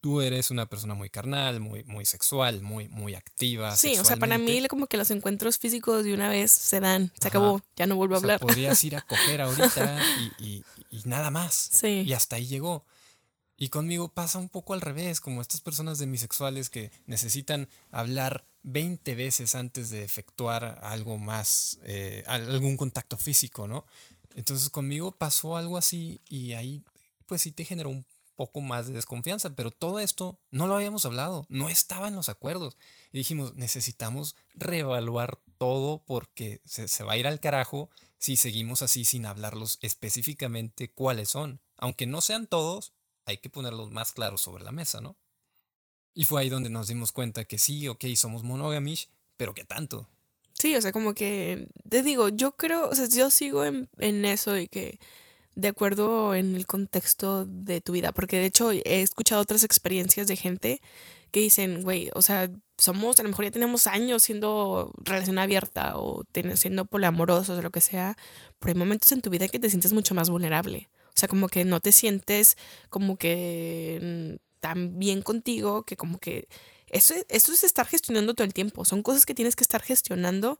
tú eres una persona muy carnal, muy, muy sexual, muy, muy activa Sí, o sea, para mí como que los encuentros físicos de una vez se dan, se Ajá. acabó, ya no vuelvo O a sea, hablar. podrías ir a [LAUGHS] coger ahorita y, y- y nada más. Sí. Y hasta ahí llegó. Y conmigo pasa un poco al revés, como estas personas demisexuales que necesitan hablar 20 veces antes de efectuar algo más, eh, al- algún contacto físico, ¿no? Entonces conmigo pasó algo así y ahí pues sí te generó un poco más de desconfianza, pero todo esto no lo habíamos hablado, no estaba en los acuerdos. Y dijimos, necesitamos reevaluar todo porque se, se va a ir al carajo si seguimos así sin hablarlos específicamente cuáles son. Aunque no sean todos, hay que ponerlos más claros sobre la mesa, ¿no? Y fue ahí donde nos dimos cuenta que sí, ok, somos monogamish, pero ¿qué tanto? Sí, o sea, como que, te digo, yo creo, o sea, yo sigo en, en eso y que de acuerdo en el contexto de tu vida, porque de hecho he escuchado otras experiencias de gente que dicen, güey, o sea, somos, a lo mejor ya tenemos años siendo relación abierta o ten- siendo poliamorosos o lo que sea, pero hay momentos en tu vida que te sientes mucho más vulnerable. O sea, como que no te sientes como que mm, tan bien contigo que como que eso, es- esto es estar gestionando todo el tiempo. Son cosas que tienes que estar gestionando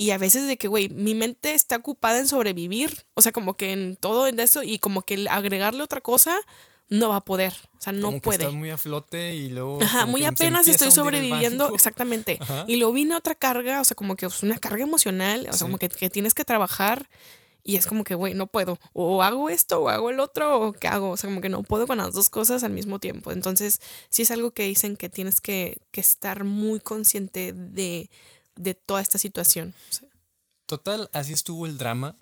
y a veces de que, güey, mi mente está ocupada en sobrevivir, o sea, como que en todo en eso y como que agregarle otra cosa no va a poder, o sea, no Como que puede. estás muy a flote y luego... Ajá, muy apenas estoy sobreviviendo, exactamente. Ajá. Y luego viene otra carga, o sea, como que es una carga emocional, o sea, Sí. como que, que tienes que trabajar y es como que, güey, no puedo. O hago esto o hago el otro o qué hago. O sea, como que no puedo con las dos cosas al mismo tiempo. Entonces, sí es algo que dicen que tienes que, que estar muy consciente de, de toda esta situación. Total, así estuvo el drama.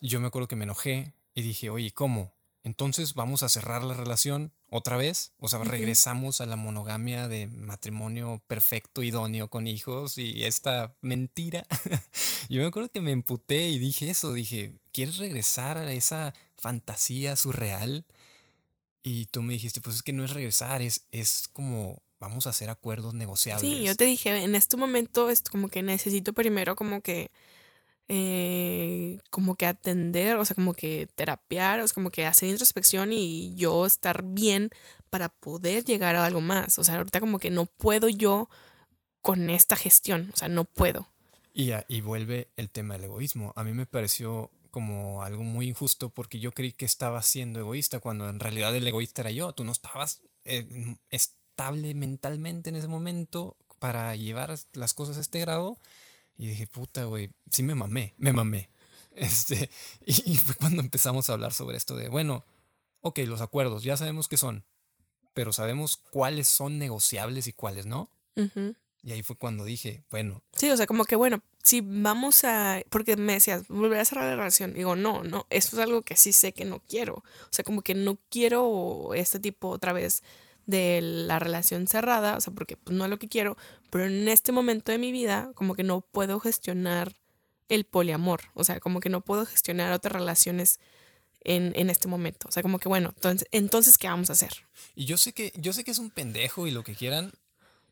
Yo me acuerdo que me enojé y dije, oye, ¿cómo? Entonces vamos a cerrar la relación otra vez. O sea, regresamos a la monogamia de matrimonio perfecto, idóneo con hijos y esta mentira. [LAUGHS] Yo me acuerdo que me emputé y dije eso. Dije, ¿quieres regresar a esa fantasía surreal? Y tú me dijiste, pues es que no es regresar, es, es como vamos a hacer acuerdos Sí, yo negociables. te dije, en este momento es como que necesito primero como que eh, como que atender, o sea, como que terapiar, o sea, como que hacer introspección y yo estar bien para poder llegar a algo más. O sea, ahorita como que no puedo yo con esta gestión, o sea, no puedo. Y, y vuelve el tema del egoísmo. A mí me pareció como algo muy injusto porque yo creí que estaba siendo egoísta cuando en realidad el egoísta era yo. Tú no estabas eh, estable mentalmente en ese momento para llevar las cosas a este grado. Y dije, puta, güey, sí me mamé, me mamé. [LAUGHS] Este, y, y fue cuando empezamos a hablar sobre esto de, bueno, ok, los acuerdos, ya sabemos qué son, pero sabemos cuáles son negociables y cuáles no. Ujú. Y ahí fue cuando dije, bueno, Sí, o sea, como que bueno, si vamos a, porque me decías, volver a cerrar la relación, digo, no, no, eso es algo que sí sé que no quiero, o sea, como que no quiero este tipo otra vez de la relación cerrada, o sea, porque pues, no es lo que quiero, pero en este momento de mi vida, como que no puedo gestionar el poliamor, o sea, como que no puedo gestionar otras relaciones en, en este momento, o sea, como que bueno, entonces, entonces, ¿qué vamos a hacer? Y yo sé que, yo sé que es un pendejo y lo que quieran,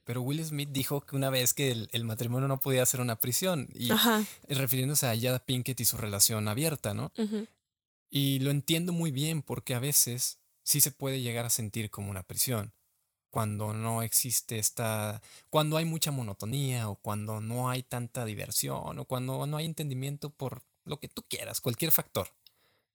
pero Will Smith dijo que una vez que el, el matrimonio no podía ser una prisión, y Ajá. refiriéndose a Jada Pinkett y su relación abierta, ¿no? ujú. Y lo entiendo muy bien porque a veces sí se puede llegar a sentir como una prisión. Cuando no existe esta. Cuando hay mucha monotonía, o cuando no hay tanta diversión, o cuando no hay entendimiento por lo que tú quieras, cualquier factor.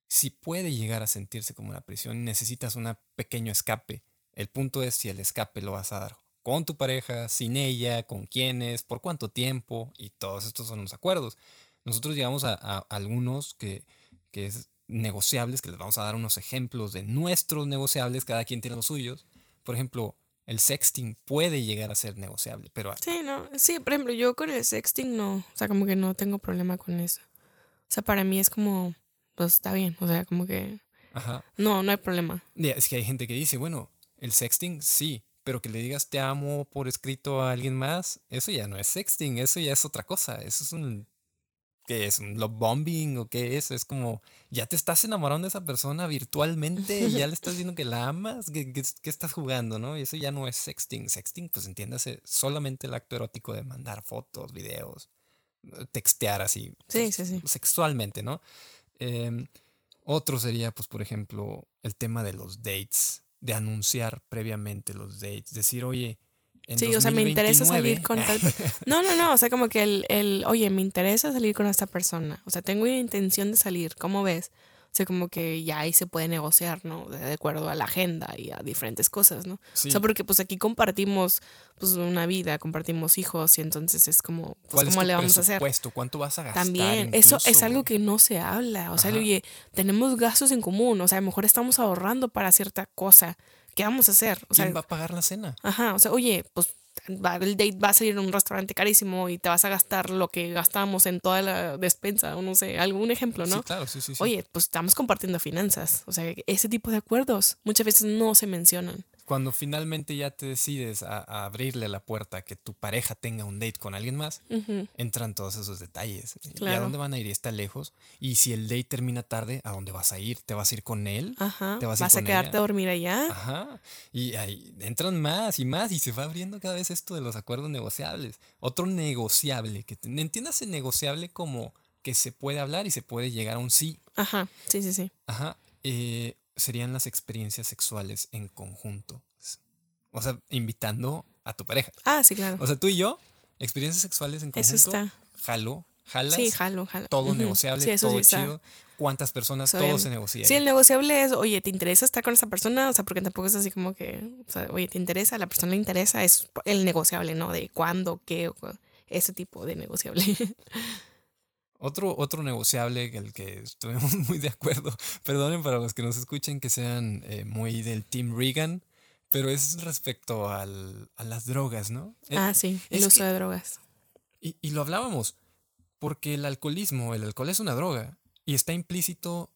Sí puede llegar a sentirse como una prisión necesitas un pequeño escape. El punto es si el escape lo vas a dar con tu pareja, sin ella, con quiénes, por cuánto tiempo, y todos estos son los acuerdos. Nosotros llegamos a, a algunos que, que es negociables, que les vamos a dar unos ejemplos de nuestros negociables, cada quien tiene los suyos. Por ejemplo, el sexting puede llegar a ser negociable, pero Sí, no. Sí, por ejemplo, yo con el sexting no. O sea, como que no tengo problema con eso. O sea, para mí es como, pues está bien. O sea, como que ajá. no, no hay problema. Es que hay gente que dice, bueno, el sexting sí, pero que le digas te amo por escrito a alguien más, eso ya no es sexting, eso ya es otra cosa. Eso es un ¿qué es? ¿Un love bombing o qué es? Es como, ya te estás enamorando de esa persona virtualmente, ya le estás diciendo que la amas, que, que- que estás jugando, ¿no? Y eso ya no es sexting. Sexting, pues entiéndase, solamente el acto erótico de mandar fotos, videos, textear así, Sí, pues, sí, sí. sexualmente, ¿no? Em, otro sería, pues, por ejemplo, el tema de los dates, de anunciar previamente los dates, decir, oye, en Sí, o sea, me interesa salir 2029 con tal... [LAUGHS] No, no, no, o sea, como que el, el, oye, me interesa salir con esta persona. O sea, tengo intención de salir, ¿cómo ves? O sea, como que ya ahí se puede negociar, ¿no? De acuerdo a la agenda y a diferentes cosas, ¿no? Sí. O sea, porque pues aquí compartimos pues una vida, compartimos hijos y entonces es como, pues, ¿Cuál es ¿cómo le vamos a hacer? ¿Cuánto vas a gastar? También, eso es algo que no se habla. O sea, Ajá. oye, tenemos gastos en común. O sea, a lo mejor estamos ahorrando para cierta cosa. ¿Qué vamos a hacer? O sea, ¿Quién va a pagar la cena? Ajá, o sea, oye, pues va- el date va a salir en un restaurante carísimo y te vas a gastar lo que gastamos en toda la despensa, o no sé, algún ejemplo, ¿no? Sí, claro, sí, sí, sí. Oye, pues estamos compartiendo finanzas. O sea, ese tipo de acuerdos muchas veces no se mencionan. Cuando finalmente ya te decides a, a abrirle la puerta a que tu pareja tenga un date con alguien más, Ujú, entran todos esos detalles. ¿Y a Claro. dónde van a ir? ¿Está lejos? Y si el date termina tarde, ¿a dónde vas a ir? ¿Te vas a ir con él? Ajá. ¿Te vas ¿Vas, a ir a quedarte ella? a dormir allá? Ajá. Y ahí entran más y más y se va abriendo cada vez esto de los acuerdos negociables. Otro negociable, que entiéndase negociable como que se puede hablar y se puede llegar a un sí. Ajá, sí, sí, sí. Ajá. eh, serían las experiencias sexuales en conjunto. O sea, invitando a tu pareja. Ah, sí, claro. O sea, tú y yo, experiencias sexuales en conjunto. Eso está. Jalo, jalas. Sí, jalo, jalo. todo negociable, sí, sí todo está. chido. ¿Cuántas personas? Está todo bien. se negocia. Sí, ahí. el negociable es, oye, ¿te interesa estar con esa persona? O sea, porque tampoco es así como que, o sea, oye, ¿te interesa? A la persona le interesa, es el negociable, ¿no? De cuándo, qué, o ese tipo de negociable. [LAUGHS] Otro, otro negociable el que estuvimos [LAUGHS] muy de acuerdo, perdonen para los que nos escuchen que sean eh, muy del Team Reagan, pero es respecto al, a las drogas, ¿no? Eh, ah, sí, el es uso que- de drogas. y, y lo hablábamos, porque el alcoholismo, el alcohol es una droga y está implícito,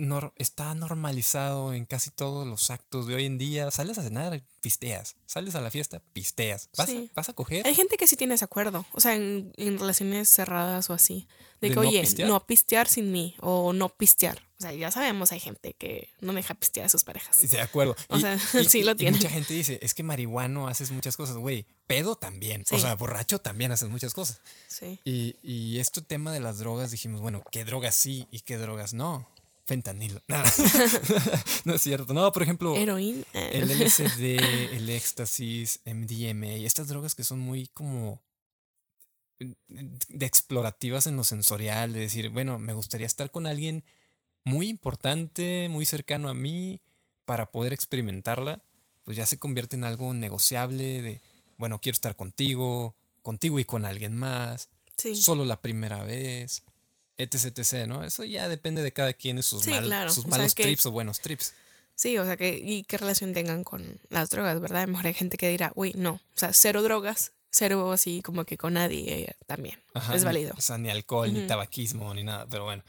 nor- está normalizado en casi todos los actos de hoy en día. Sales a cenar, pisteas. Sales a la fiesta, pisteas. ¿Vas, a- Sí. vas a coger? Hay gente que sí tiene ese acuerdo, o sea, en, en relaciones cerradas o así. De, ¿De que, no oye, pistear? no pistear sin mí o no pistear. O sea, ya sabemos, hay gente que no deja pistear a sus parejas. De acuerdo. O sea, [LAUGHS] sí lo tiene. mucha gente dice, es que marihuano haces muchas cosas, güey. Pedo también. O Sí. sea, borracho también haces muchas cosas. Sí. Y, y este tema de las drogas, dijimos, bueno, ¿qué drogas sí y qué drogas no? Fentanilo. [LAUGHS] No, [LAUGHS] no es cierto. No, por ejemplo, Heroína. el [LAUGHS] LSD, el éxtasis, MDMA, estas drogas que son muy como de explorativas en lo sensorial, de decir, bueno, me gustaría estar con alguien muy importante, muy cercano a mí, para poder experimentarla, pues ya se convierte en algo negociable de, bueno, quiero estar contigo, contigo y con alguien más, Sí. solo la primera vez, etc, etc, ¿no? Eso ya depende de cada quien y sus, Sí, mal- claro. sus O sea, malos que- trips o buenos trips. Sí, o sea, que, y qué relación tengan con las drogas, ¿verdad? A lo mejor hay gente que dirá, uy, no, o sea, cero drogas, cero así como que con nadie eh, también. Ajá, es ni- válido. O sea, ni alcohol, ni Ujú. tabaquismo, ni nada, pero bueno.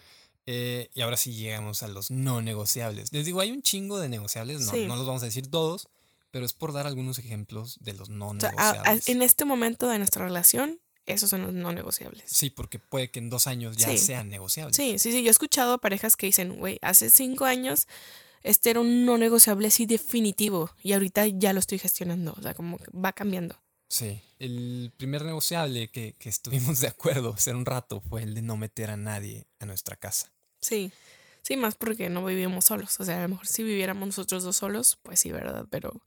Eh, y ahora sí llegamos a los no negociables. Les digo, hay un chingo de negociables, no, Sí. no los vamos a decir todos, pero es por dar algunos ejemplos de los no O sea, a- a- negociables. en este momento de nuestra relación, esos son los no negociables. Sí, porque puede que en dos años ya Sí. sean negociables. Sí, sí, sí. Yo he escuchado parejas que dicen, güey, hace cinco años este era un no negociable así definitivo y ahorita ya lo estoy gestionando. O sea, como que va cambiando. Sí. El primer negociable que, que estuvimos de acuerdo [LAUGHS] hace un rato fue el de no meter a nadie a nuestra casa. Sí. Sí, más porque no vivimos solos. O sea, a lo mejor si viviéramos nosotros dos solos, pues sí, ¿verdad? Pero.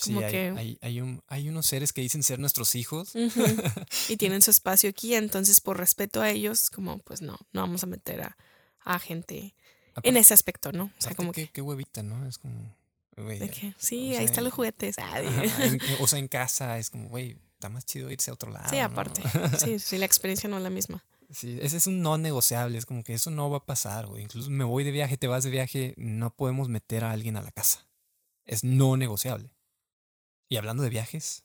Sí, Como hay, que- hay, hay un, hay unos seres que dicen ser nuestros hijos. [LAUGHS] y tienen su espacio aquí, entonces por respeto a ellos, como pues no, no vamos a meter a, a gente en ese aspecto, ¿no? O sea, como qué, que. qué huevita, ¿no? Es como... de que, sí, o ahí están los juguetes. Ah, Ajá, en- [LAUGHS] o sea, en casa es como, güey, está más chido irse a otro lado. sí, ¿no? aparte. Sí, [LAUGHS] sí, la experiencia no es la misma. Sí, ese es un no negociable, es como que eso no va a pasar, güey. Incluso me voy de viaje, te vas de viaje, no podemos meter a alguien a la casa. Es no negociable. Y hablando de viajes,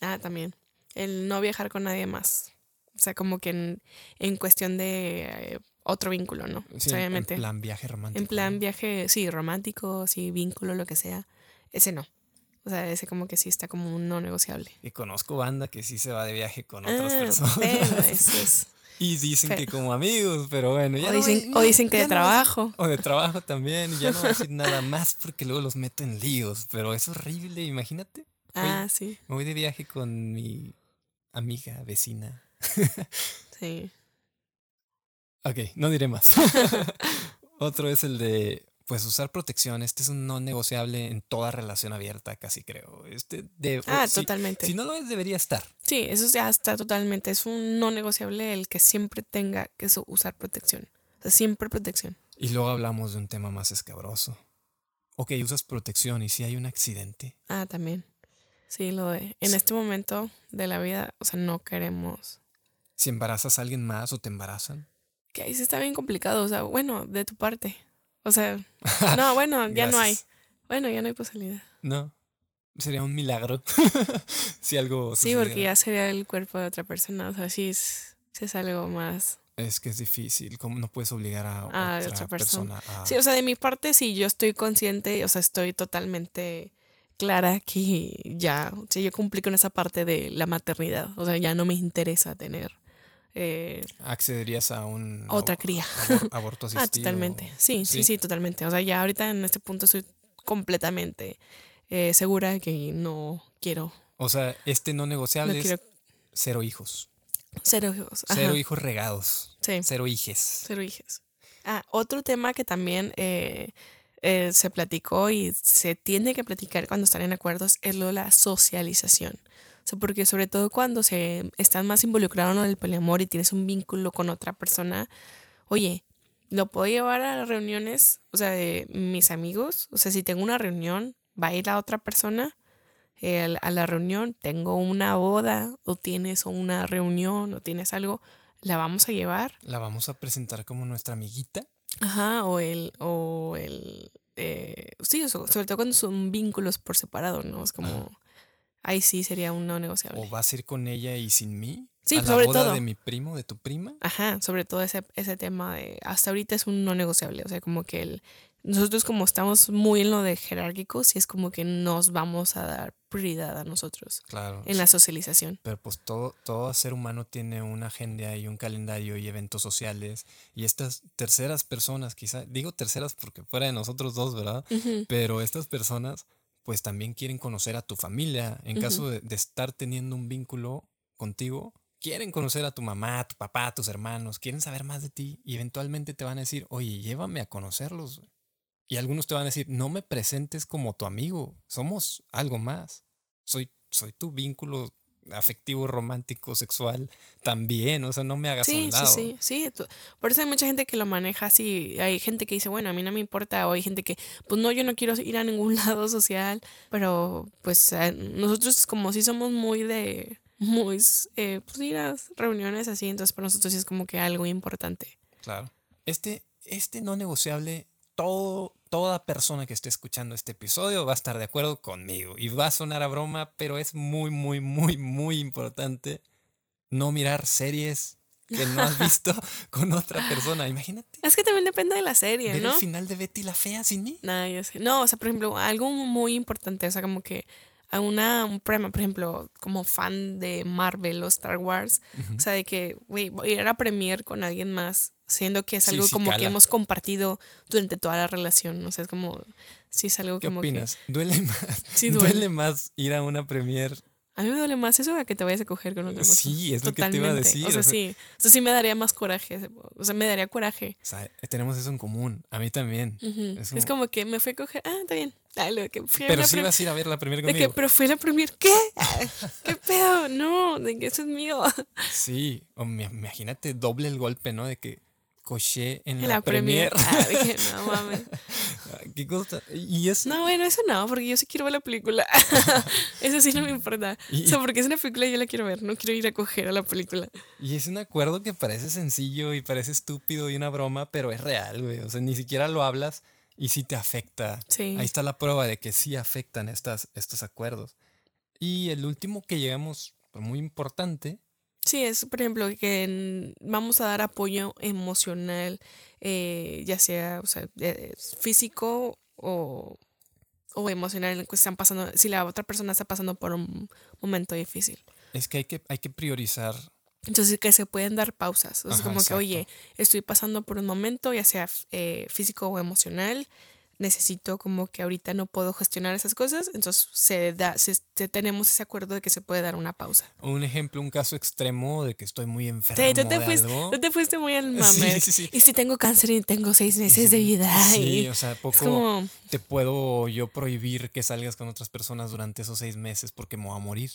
Ah, también. El no viajar con nadie más. O sea, como que en, en cuestión de eh, otro vínculo, ¿no? Sí, sea, en- obviamente. plan viaje romántico. En plan viaje, sí, romántico, sí, vínculo, lo que sea. Ese no. O sea, ese como que sí está como un no negociable. Y conozco banda que sí se va de viaje con otras Ah, personas. pero eso es. [LAUGHS] Y dicen que como amigos, pero bueno, ya O dicen, no, o dicen que de no trabajo. O de trabajo también, y ya no voy a decir nada más porque luego los meto en líos, pero es horrible, imagínate. Ah, sí, Me voy de viaje con mi amiga, vecina. [LAUGHS] sí. Ok, no diré más. [LAUGHS] Otro es el de, pues, usar protección. Este es un no negociable en toda relación abierta, casi creo. Este de, Ah, si- totalmente. Si no lo es, debería estar. Sí, eso ya está totalmente. Es un no negociable el que siempre tenga que usar protección. O sea, siempre protección. Y luego hablamos de un tema más escabroso. Ok, usas protección y si hay un accidente. Ah, también. Sí, lo de. En este momento de la vida, o sea, no queremos. Si embarazas a alguien más o te embarazan. Que ahí sí está bien complicado. O sea, bueno, de tu parte. O sea, [LAUGHS] no, bueno, ya no hay. Bueno, ya no hay posibilidad. No. Sería un milagro. [LAUGHS] si algo Sí, porque sucediera. ya sería el cuerpo de otra persona. O sea, sí es, algo más. Es que es difícil. ¿Cómo no puedes obligar a Ah, otra, otra persona. persona a... Sí, o sea, de mi parte, sí, yo estoy consciente, o sea, estoy totalmente clara que ya, o sea, yo cumplí con esa parte de la maternidad. O sea, ya no me interesa tener eh, accederías a un otra cría. abor- [LAUGHS] aborto Ah, asistido. totalmente. Sí, sí, Sí. sí, totalmente. O sea, ya ahorita en este punto estoy completamente eh, segura de que no quiero, O sea, este no no negociable es quiero cero hijos. cero hijos. Ajá, Cero hijos regados. Sí, Cero hijes. cero hijos. Ah, otro tema que también eh, eh, se platicó y se tiene que platicar cuando están en acuerdos es lo de la socialización. O sea, porque sobre todo cuando se están más involucrados en el poliamor y tienes un vínculo con otra persona, oye, lo puedo llevar a reuniones, o sea, de mis amigos. O sea, si tengo una reunión, va a ir la otra persona eh, a la reunión. Tengo una boda o tienes una reunión o tienes algo, la vamos a llevar. La vamos a presentar como nuestra amiguita. Ajá, o el, o el, eh, sí, sobre todo cuando son vínculos por separado, ¿no? Es como, ahí sí sería un no negociable. O vas a ir con ella y sin mí. Sí, a la sobre boda todo. de mi primo, de tu prima. Ajá, sobre todo ese, ese tema de, hasta ahorita es un no negociable, o sea, como que el, nosotros como estamos muy en lo de jerárquicos y es como que nos vamos a dar prioridad a nosotros Claro. en la socialización. Pero pues todo, todo ser humano tiene una agenda y un calendario y eventos sociales. Y estas terceras personas, quizá, digo terceras porque fuera de nosotros dos, ¿verdad? Pero estas personas pues también quieren conocer a tu familia. En caso de, de estar teniendo un vínculo contigo, quieren conocer a tu mamá, a tu papá, a tus hermanos, quieren saber más de ti y eventualmente te van a decir, oye, llévame a conocerlos. Güey". Y algunos te van a decir, no me presentes como tu amigo, somos algo más. Soy, soy tu vínculo afectivo, romántico, sexual también, o sea, no me hagas Sí, un sí, lado. sí, sí. tú- Por eso hay mucha gente que lo maneja así. Hay gente que dice, bueno, a mí no me importa. O hay gente que, pues no, yo no quiero ir a ningún [LAUGHS] lado social. Pero pues eh, nosotros como si somos muy de, muy, eh, pues ir a reuniones así. Entonces para nosotros sí es como que algo importante. Claro. Este, este no negociable, todo, toda persona que esté escuchando este episodio va a estar de acuerdo conmigo. Y va a sonar a broma, pero es muy, muy, muy, muy importante no mirar series que no has [LAUGHS] visto con otra persona. Imagínate Es que también depende de la serie, ver ¿no? el final de Betty la Fea sin mí. Ya sé. No, o sea, por ejemplo, algo muy importante, o sea, como que a una, un programa, por ejemplo, como fan de Marvel o Star Wars, o sea, de que, güey, voy a ir a premier con alguien más, siendo que es algo sí como que hemos compartido durante toda la relación, o sea, es como, sí es algo ¿Qué como opinas? ¿Duele más, [LAUGHS] sí duele. duele. más ir a una premier? A mí me duele más eso a que te vayas a coger con otra persona. Sí, es lo que te iba a decir. O sea, o sea, sí, o sea, sí me daría más coraje, o sea, me daría coraje. o sea, tenemos eso en común. A mí también. Es Es, como- como que me fui a coger, ah, está bien. Dale, que fui a Pero la sí vas a ir a ver la De que, conmigo. pero fue la premier, ¿qué? ¿Qué pedo? No, de que eso es mío. Sí, o me- imagínate doble el golpe, ¿no? De que coché en, En la, la premier. premier. Ah, dije, [LAUGHS] no mames. [LAUGHS] ¿Qué cosa? Y es. No, bueno, eso no, porque yo sí quiero ver la película. [LAUGHS] [LAUGHS] eso sí no me importa. Y- O sea, porque es una película y yo la quiero ver. No quiero ir a coger a la película. Y es un acuerdo que parece sencillo y parece estúpido y una broma, pero es real, güey. O sea, ni siquiera lo hablas y sí te afecta. Sí. Ahí está la prueba de que sí afectan estas, estos acuerdos. Y el último que llegamos, pues, muy importante, Sí, es, por ejemplo, que en- vamos a dar apoyo emocional, eh, ya sea, o sea, eh, físico o, o emocional, que están pasando, si la otra persona está pasando por un momento difícil. es que hay que, hay que priorizar. Entonces, que se pueden dar pausas. O sea, Ajá, como que, oye, estoy pasando por un momento, ya sea eh, físico o emocional. Necesito como que ahorita no puedo gestionar esas cosas. Entonces, se da, se, se- tenemos ese acuerdo de que se puede dar una pausa. Un ejemplo, un caso extremo de que estoy muy enfermo Sí, tú te, de fuiste, algo. tú te fuiste muy al Sí, mame. sí, sí. Y si tengo cáncer y tengo seis meses de vida. Sí, y o sea, poco como, te puedo yo prohibir que salgas con otras personas durante esos seis meses porque me voy a morir.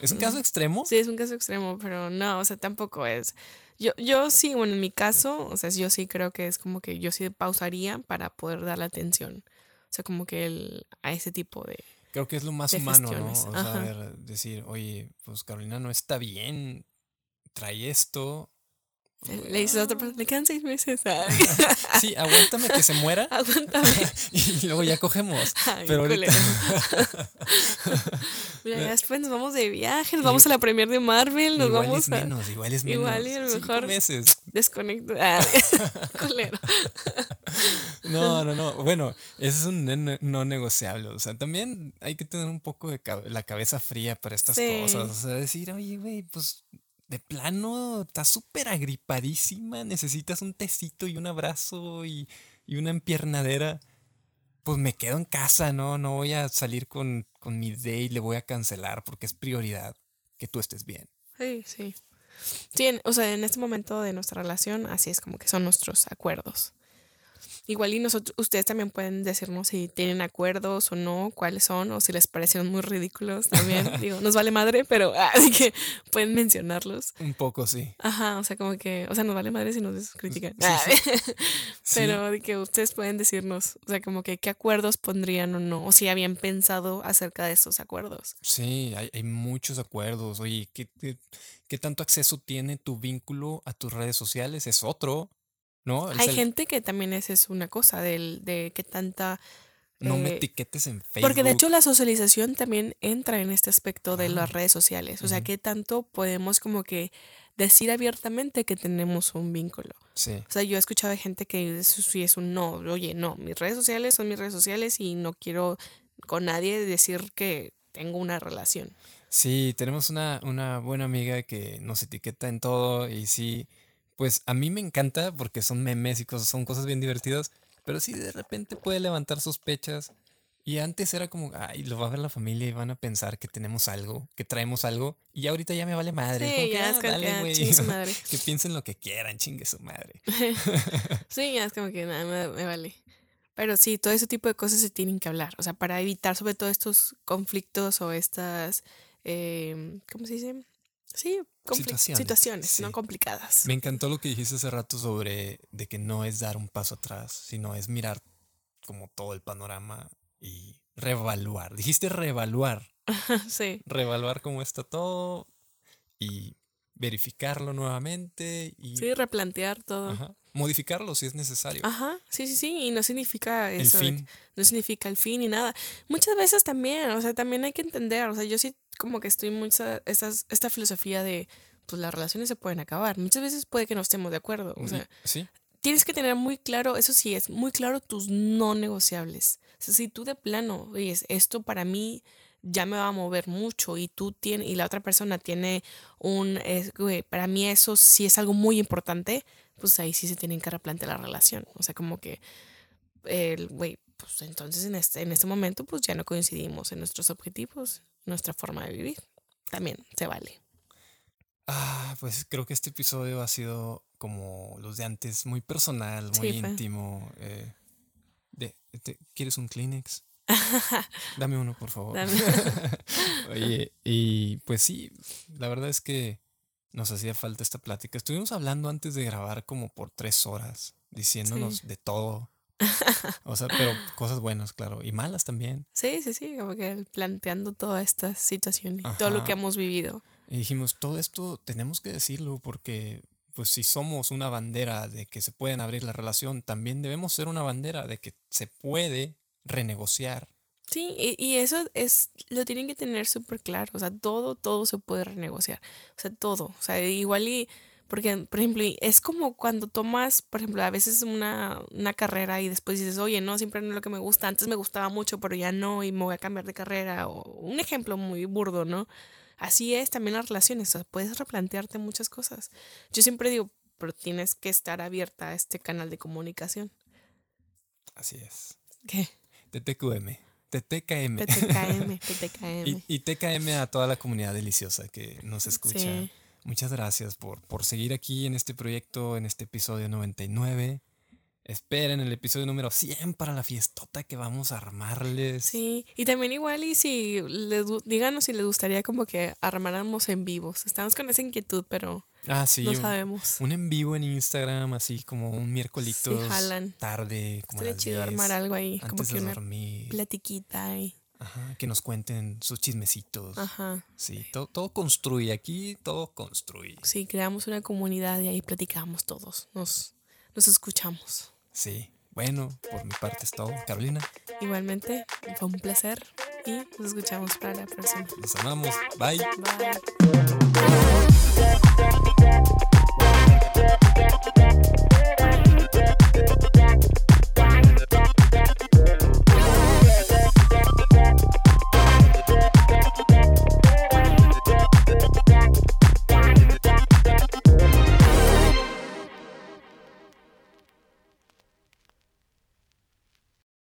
¿Es un caso extremo? sí, es un caso extremo, pero no, o sea, tampoco es. Yo, yo sí, bueno, en mi caso, o sea, yo sí creo que es como que yo sí pausaría para poder dar la atención. O sea, como que el, a ese tipo de... Creo que es lo más humano, ¿no? O sea, ver, decir, oye, pues Carolina no está bien, trae esto. Le dices a otra persona, le quedan seis meses. Ay, [LAUGHS] Sí, aguántame que se muera [LAUGHS] aguántame. [LAUGHS] y luego ya cogemos. Ay, Pero ahorita. Mira, ya después nos vamos de viaje, nos vamos a la premier de Marvel, nos igual vamos es a menos, igual es menos. Igual y a lo mejor- meses. desconectar. culero. No, no, no. Bueno, eso es un no negociable. O sea, también hay que tener un poco de la cabeza fría para estas Sí. cosas. O sea, decir, oye, güey, pues de plano, estás súper agripadísima, necesitas un tecito y un abrazo y, y una empiernadera. Pues me quedo en casa, ¿no? No voy a salir con, con mi day y le voy a cancelar porque es prioridad que tú estés bien. Sí, sí. Sí, o sea, en este momento de nuestra relación, así es como que son nuestros acuerdos. Igual y nosotros, ustedes también pueden decirnos si tienen acuerdos o no, cuáles son, o si les parecieron muy ridículos también. [LAUGHS] Digo, nos vale madre, pero ah, así que pueden mencionarlos. Un poco, sí. Ajá, o sea, como que, o sea, nos vale madre si nos critican. Sí, Ah, [LAUGHS] Sí. Pero de que ustedes pueden decirnos, o sea, como que qué acuerdos pondrían o no, o si habían pensado acerca de esos acuerdos. Sí, hay, hay muchos acuerdos. Oye, ¿qué, qué, qué tanto acceso tiene tu vínculo a tus redes sociales? Es otro, ¿no? El Hay gente que también esa es una cosa del, de qué tanta... no me eh, etiquetes en Facebook. Porque de hecho la socialización también entra en este aspecto de Ah, las redes sociales. O sea, qué tanto podemos como que decir abiertamente que tenemos un vínculo. Sí, O sea, yo he escuchado de gente que eso sí es un no. Oye, no, mis redes sociales son mis redes sociales y no quiero con nadie decir que tengo una relación. sí, tenemos una, una buena amiga que nos etiqueta en todo y sí, pues a mí me encanta porque son memes y cosas, son cosas bien divertidas, pero sí de repente puede levantar sospechas. Y antes era como, ay, lo va a ver la familia y van a pensar que tenemos algo, que traemos algo, y ahorita ya me vale madre. es como Sí, que, ya "Ah, es como que, dale, ah, güey". chingue su [LAUGHS] madre. que piensen lo que quieran, chingue su madre. [LAUGHS] Sí, ya es como que nada, me, me vale. Pero sí, todo ese tipo de cosas se tienen que hablar. O sea, para evitar sobre todo estos conflictos o estas, em, ¿cómo se dice? Sí, Situaciones, no complicadas. Me encantó lo que dijiste hace rato sobre de que no es dar un paso atrás, sino es mirar como todo el panorama y reevaluar. Dijiste reevaluar, [LAUGHS] sí. reevaluar cómo está todo y verificarlo nuevamente y Sí, replantear todo. ajá, modificarlo si es necesario. Ajá, sí, sí, sí, y no significa eso, fin. no significa el fin ni nada. Muchas veces también, o sea, también hay que entender, o sea, yo sí como que estoy mucha, estas, esta filosofía de, pues las relaciones se pueden acabar. Muchas veces puede que no estemos de acuerdo, o sea, sí, tienes que tener muy claro, eso sí, es muy claro tus no negociables. O sea, si tú de plano, oye, esto para mí ya me va a mover mucho y tú tienes, y la otra persona tiene un, es, güey, para mí eso sí es algo muy importante, pues ahí sí se tienen que replantear la relación. O sea, como que, el, güey, pues entonces en este, en este momento pues ya no coincidimos en nuestros objetivos, nuestra forma de vivir. También se vale. Ah, pues creo que este episodio ha sido como los de antes, muy personal, muy Sí, íntimo. eh, de, ¿Quieres un Kleenex? Dame uno, por favor. Dame. [LAUGHS] Oye, y pues sí, la verdad es que nos hacía falta esta plática. Estuvimos hablando antes de grabar como por tres horas, diciéndonos de todo, O sea, pero cosas buenas, claro, y malas también. Sí, sí, sí, como que planteando toda esta situación y todo lo que Ajá. hemos vivido. Y dijimos, todo esto tenemos que decirlo porque, pues si somos una bandera de que se pueden abrir la relación, también debemos ser una bandera de que se puede renegociar. Sí, y, y eso es, lo tienen que tener súper claro, o sea, todo, todo se puede renegociar, o sea, todo, o sea, igual y, porque, por ejemplo, es como cuando tomas, por ejemplo, a veces una, una carrera y después dices, oye, no, siempre no es lo que me gusta, antes me gustaba mucho, pero ya no, y me voy a cambiar de carrera, o un ejemplo muy burdo, ¿no? Así es también las relaciones, o sea, puedes replantearte muchas cosas. Yo siempre digo, pero tienes que estar abierta a este canal de comunicación. Así es. ¿Qué? TTQM. TTKM. TTKM, [LAUGHS] TTKM. Y, y TKM a toda la comunidad deliciosa que nos escucha. Sí. Muchas gracias por, por seguir aquí en este proyecto, en este episodio 99. Esperen el episodio número 100 para la fiestota que vamos a armarles. Sí, y también igual y si les, díganos si les gustaría como que armáramos en vivos. Estamos con esa inquietud, pero Ah, sí. no sabemos. Un en vivo en Instagram, así como un miércolito jalan. tarde, como a Estaría las chido 10, armar algo ahí, como antes que de una dormir. platiquita y Ajá, que nos cuenten sus chismecitos. ajá. Sí, todo, todo construye aquí, todo construye. Sí, creamos una comunidad y ahí platicamos todos. Nos, nos escuchamos. Sí. Bueno, por mi parte es todo. Carolina, Igualmente, fue un placer y nos escuchamos para la próxima. los amamos. Bye. Bye. back, back.